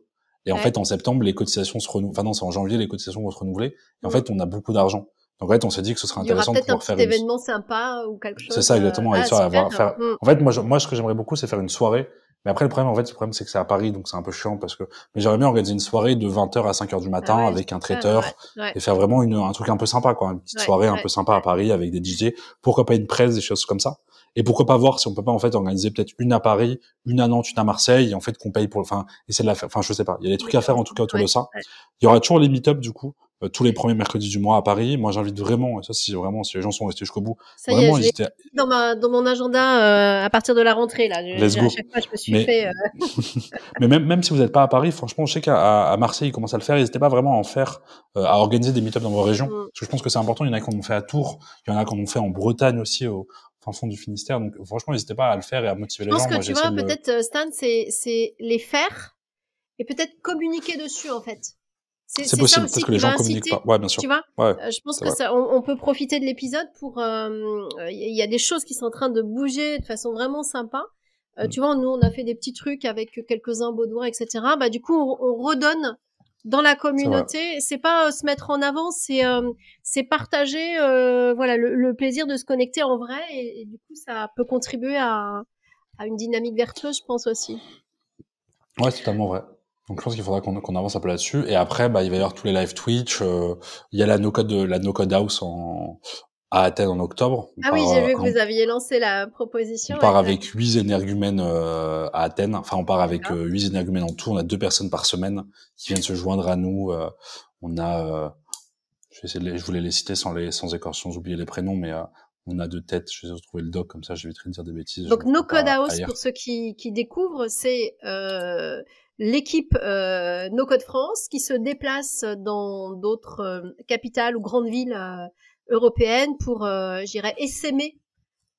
Et en Ouais. fait, en septembre, les cotisations se renouvellent, enfin non, c'est en janvier, les cotisations vont se renouveler, et en Mm. fait, on a beaucoup d'argent. Donc, en fait, on s'est dit que ce serait intéressant de peut-être un pouvoir faire une, événement sympa ou quelque chose. c'est ça, exactement. euh, ah, ça, avoir, faire... Mm. En fait, moi, je- moi, ce que j'aimerais beaucoup, c'est faire une soirée. Mais après, le problème, en fait, le problème, c'est que c'est à Paris, donc c'est un peu chiant parce que, mais j'aimerais bien organiser une soirée de 20h à 5h du matin Ah ouais, avec un traiteur ouais, ouais. et faire vraiment une, un truc un peu sympa, quoi. Une petite soirée un peu sympa à Paris avec des DJ. Pourquoi pas une presse, des choses comme ça. Et pourquoi pas voir si on peut pas, en fait, organiser peut-être une à Paris, une à Nantes, une à Marseille, et en fait, qu'on paye pour, enfin, essayer de la faire. Enfin, je sais pas. Il y a des trucs à faire, en tout cas, autour Ouais, de ça. ouais. Il y aura toujours les meet-up, du coup, euh, tous les premiers mercredis du mois à Paris. Moi, j'invite vraiment, et ça, si vraiment, si les gens sont restés jusqu'au bout, Ça y est, vraiment, je n'hésitez à- dans, ma, dans mon agenda euh, à partir de la rentrée. Là. Je- Let's à go. chaque fois, je me suis Mais- fait. euh, Mais même, même si vous n'êtes pas à Paris, franchement, je sais qu'à à- à Marseille, ils commencent à le faire. N'hésitez pas vraiment à en faire, euh, à organiser des meet-ups dans vos régions. Mm. Parce que je pense que c'est important. Il y en a qui en ont fait à Tours. Il y en a qui en ont fait en Bretagne aussi, au fin fond du Finistère. Donc, franchement, n'hésitez pas à le faire et à motiver Je les pense gens. que Moi, tu j'ai vois, le- peut-être, euh, Stan, c'est c'est les faire et peut-être communiquer dessus, en fait. C'est C'est c'est ça possible. Peut-être que les gens communiquent pas. Ouais, bien sûr. Tu vois Ouais. Euh, Je pense que ça, on, on peut profiter de l'épisode pour. euh, Il y a des choses qui sont en train de bouger de façon vraiment sympa. Euh, Mm. Tu vois, nous, on a fait des petits trucs avec quelques-uns Baudouin, etc. Bah, du coup, on, on redonne dans la communauté. C'est pas euh, se mettre en avant, c'est euh, c'est partager euh, voilà le, le plaisir de se connecter en vrai et, et du coup, ça peut contribuer à, à une dynamique vertueuse, je pense aussi. Ouais, c'est totalement vrai. Donc, je pense qu'il faudra qu'on qu'on avance un peu là-dessus. Et après, bah, il va y avoir tous les live Twitch. euh, il y a la No Code, la No Code House en, à Athènes en octobre. On Ah oui, j'ai euh, vu que vous aviez lancé la proposition. On part avec huit énergumènes euh, à Athènes. Enfin, on part avec euh, huit énergumènes en tout. On a deux personnes par semaine qui viennent se joindre à nous. euh, on a, euh, je vais essayer de les, je voulais les citer sans les, sans écorcher, sans oublier les prénoms, mais on a deux têtes. Je vais retrouver le doc comme ça, j'éviterai de dire des bêtises. Donc No Code House, pour ceux qui, qui découvrent, c'est euh, l'équipe euh, No Code France qui se déplace dans d'autres capitales ou grandes villes européennes pour, euh, je dirais, essaimer,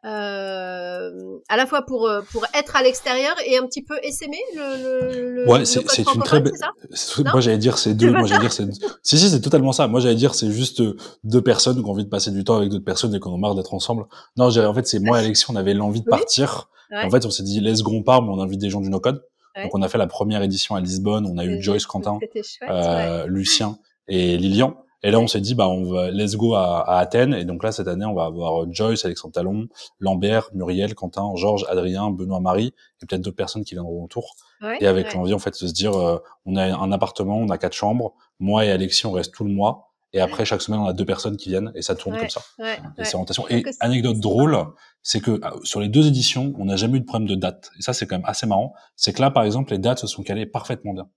euh, à la fois pour, euh, pour être à l'extérieur et un petit peu essaimer le, le, Ouais, c'est une très belle. Moi, j'allais dire c'est deux. Moi, j'allais dire c'est. Si, si, c'est totalement ça. Moi, j'allais dire c'est juste deux personnes qui ont envie de passer du temps avec d'autres personnes et qui en ont marre d'être ensemble. Non, j'ai- en fait, c'est moi et Alexis, on avait l'envie de Oui. partir. Ouais. En fait, on s'est dit let's go, on part, mais on invite des gens du No Code. Ouais. Donc, on a fait la première édition à Lisbonne. On a eu Joyce, Quentin, chouette, ouais. euh, Lucien et Lilian. Et là, on s'est dit, bah, on va, let's go à, à Athènes. Et donc là, cette année, on va avoir Joyce, Alexandre Talon, Lambert, Muriel, Quentin, Georges, Adrien, Benoît, Marie, et peut-être d'autres personnes qui viendront autour. Ouais, Et avec ouais. l'envie, en fait, de se dire, euh, on a un appartement, on a quatre chambres. Moi et Alexis, on reste tout le mois. Et après, chaque semaine, on a deux personnes qui viennent et ça tourne Ouais, comme ça. Ouais, Et c'est rotation. Et anecdote drôle, c'est que euh, sur les deux éditions, on n'a jamais eu de problème de date. Et ça, c'est quand même assez marrant. C'est que là, par exemple, les dates se sont calées parfaitement bien.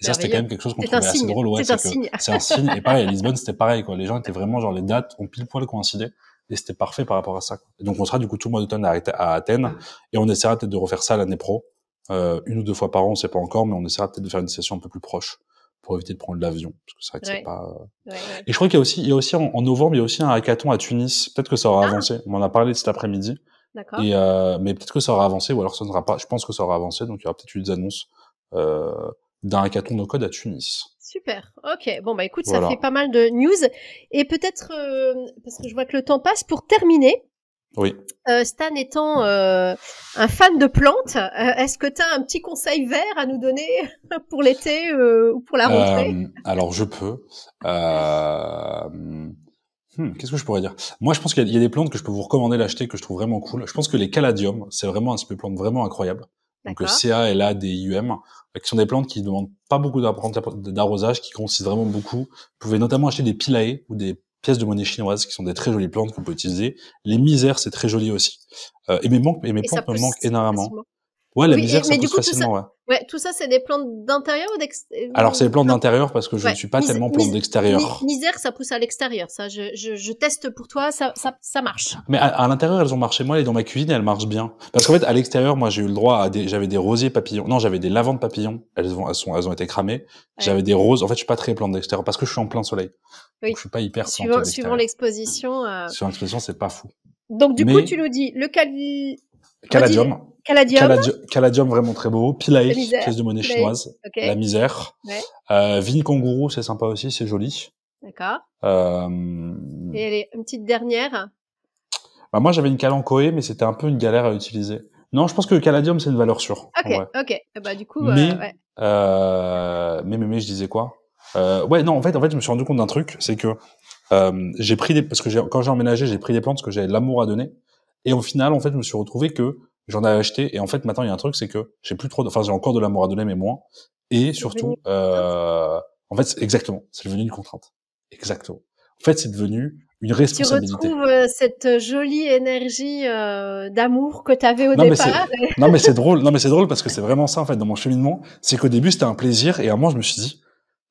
Et ça, c'était quand même quelque chose qu'on trouvait assez signe. drôle. Ouais, C'est un que signe. C'est un signe. Et pareil, à Lisbonne, c'était pareil, quoi. Les gens étaient vraiment, genre, les dates ont pile poil coïncidé. Et c'était parfait par rapport à ça. quoi. Et donc, on sera du coup tout le mois d'automne à, à Athènes. Et on essaiera peut-être de refaire ça l'année pro. Euh, une ou deux fois par an, on sait pas encore, mais on essaiera peut-être de faire une session un peu plus proche pour éviter de prendre l'avion. Parce que c'est vrai que Ouais. c'est pas, Ouais, ouais. et je crois qu'il y a aussi, il y a aussi en, en novembre, il y a aussi un hackathon à Tunis. Peut-être que ça aura Ah. avancé. On en a parlé cet après-midi. D'accord. Et euh, mais peut-être que ça aura avancé, ou alors ça ne sera pas. Je pense que ça aura avancé, donc il y aura peut-être eu des annonces euh, d'un hackathon no code à Tunis. Super. Ok. Bon bah écoute, Voilà. ça fait pas mal de news et peut-être euh, parce que je vois que le temps passe pour terminer. Oui. euh, Stan étant euh, un fan de plantes, est-ce que tu as un petit conseil vert à nous donner pour l'été ou pour la rentrée? Alors je peux. Hmm, Qu'est-ce que je pourrais dire? Moi, je pense qu'il y, y a des plantes que je peux vous recommander d'acheter que je trouve vraiment cool. Je pense que les caladiums, c'est vraiment un type de plante vraiment incroyable. Donc. CA, LA, des IUM, euh, qui sont des plantes qui ne demandent pas beaucoup d'arrosage, qui consistent vraiment beaucoup. Vous pouvez notamment acheter des pilae ou des pièces de monnaie chinoise qui sont des très jolies plantes qu'on peut utiliser. Les misères, c'est très joli aussi. Euh, et mes, manques, et mes Et ça plantes me manquent énormément. facilement. Ouais, la Oui, et- misère, ça mais du tout ça- facilement, ouais. Ouais, tout ça, c'est des plantes d'intérieur ou d'extérieur Alors, c'est les plantes d'intérieur parce que je ne suis pas Mis- tellement plante d'extérieur. Mi- Misère, ça pousse à l'extérieur. Ça, je, je, je teste pour toi, ça, ça, ça marche. Mais à, à l'intérieur, elles ont marché. Moi, elle est dans ma cuisine, elles marchent bien. Parce qu'en fait, à l'extérieur, moi, j'ai eu le droit à des, j'avais des rosiers papillons. Non, j'avais des lavandes papillons. Elles ont, elles sont, elles ont été cramées. J'avais des roses. En fait, je suis pas très plante d'extérieur parce que je suis en plein soleil. Oui. Donc, je suis pas hyper Suivant, suivant l'exposition. euh. Sur l'expression, c'est pas fou. Donc, du coup, tu nous dis le cali... Caladium. caladium. Caladium, caladium vraiment très beau. Misère. pièce de monnaie chinoise. La misère. Ouais. Euh, vigne kangourou, c'est sympa aussi, c'est joli. d'accord. Euh, Et allez, une petite dernière. bah, moi, j'avais une calanchoé, mais c'était un peu une galère à utiliser. Non, je pense que le caladium, c'est une valeur sûre. Ok, ok. Eh bah, du coup, Mais- euh, ouais. Euh, mais, mais, mais, je disais quoi? Euh, Ouais, non, en fait, en fait, je me suis rendu compte d'un truc, c'est que j'ai pris des, parce que quand j'ai emménagé, j'ai pris des plantes parce que j'avais de l'amour à donner. Et au final, en fait, je me suis retrouvé que j'en avais acheté. Et en fait, maintenant, il y a un truc, c'est que j'ai plus trop, de, enfin, j'ai encore de l'amour à donner, mais moins. Et surtout, euh, en fait, exactement, c'est devenu une contrainte. Exactement. En fait, c'est devenu une tu responsabilité. retrouves euh, cette jolie énergie euh, d'amour que tu avais au Non, mais départ. Non mais c'est drôle, non mais c'est drôle parce que c'est vraiment ça en fait dans mon cheminement, c'est qu'au début c'était un plaisir et à un moment je me suis dit,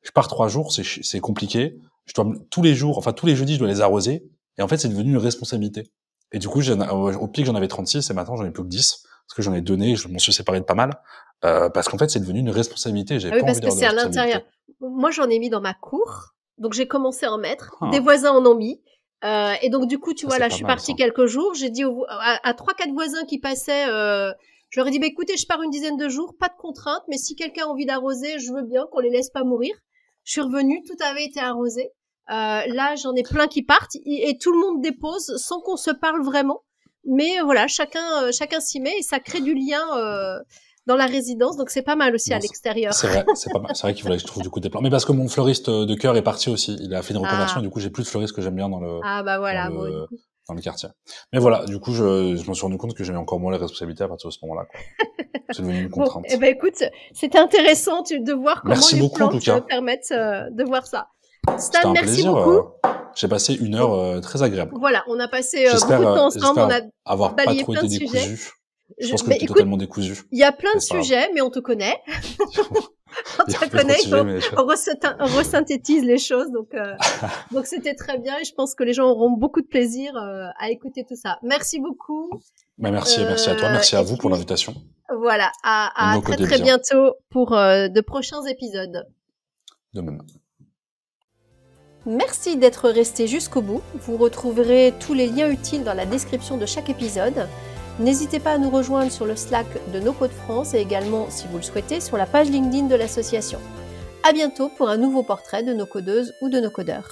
je pars trois jours, c'est c'est compliqué, je dois tous les jours, enfin tous les jeudis je dois les arroser et en fait c'est devenu une responsabilité. Et du coup au pic j'en avais 36 et maintenant j'en ai plus que 10 parce que j'en ai donné, je m'en suis séparé de pas mal euh, parce qu'en fait c'est devenu une responsabilité. J'ai Ah oui, pas parce que c'est à l'intérieur. Moi, j'en ai mis dans ma cour. Donc, j'ai commencé à en mettre. Ah. Des voisins en ont mis. Euh, et donc, du coup, tu Ça, vois, là, je suis partie ça. quelques jours. J'ai dit aux- à, trois, quatre voisins qui passaient, euh, je leur ai dit, bah, écoutez, je pars une dizaine de jours, pas de contrainte, mais si quelqu'un a envie d'arroser, je veux bien qu'on les laisse pas mourir. Je suis revenue, tout avait été arrosé. Euh, là, j'en ai plein qui partent et, et tout le monde dépose sans qu'on se parle vraiment. Mais euh, voilà, chacun, euh, chacun s'y met et ça crée du lien euh, dans la résidence. Donc, c'est pas mal aussi à Non, l'extérieur. C'est vrai, c'est pas mal. C'est vrai qu'il faudrait que je trouve du coup des plans. Mais parce que mon fleuriste de cœur est parti aussi. Il a fait une reconversion Ah. et du coup j'ai plus de fleuristes que j'aime bien dans le, Ah bah voilà, dans bon, le, dans le quartier. Mais voilà, du coup, je, je me suis rendu compte que j'avais encore moins les responsabilités à partir de ce moment-là. C'est devenu une Bon, contrainte. eh ben écoute, c'était intéressant tu- de voir comment Merci les beaucoup, permettent euh, de voir ça. Stan, un merci plaisir. beaucoup. euh, J'ai passé une heure euh, très agréable. Voilà, on a passé euh, beaucoup de temps euh, ensemble. On a, avoir pas trop plein été de sujets. décousu. Je je- pense que écoute, totalement décousu. il y a plein de sujets, mais on te connaît. on te connaît, sujets, mais on on resynthétise les choses. Donc, euh, donc c'était très bien et je pense que les gens auront beaucoup de plaisir euh, à écouter tout ça. Merci beaucoup. Mais merci, merci à toi, merci à vous pour l'invitation. Voilà, à, très très bien. bientôt pour euh, de prochains épisodes. De même. Merci d'être resté jusqu'au bout. Vous retrouverez tous les liens utiles dans la description de chaque épisode. N'hésitez pas à nous rejoindre sur le Slack de No Code France et également, si vous le souhaitez, sur la page LinkedIn de l'association. À bientôt pour un nouveau portrait de nos codeuses ou de nos codeurs.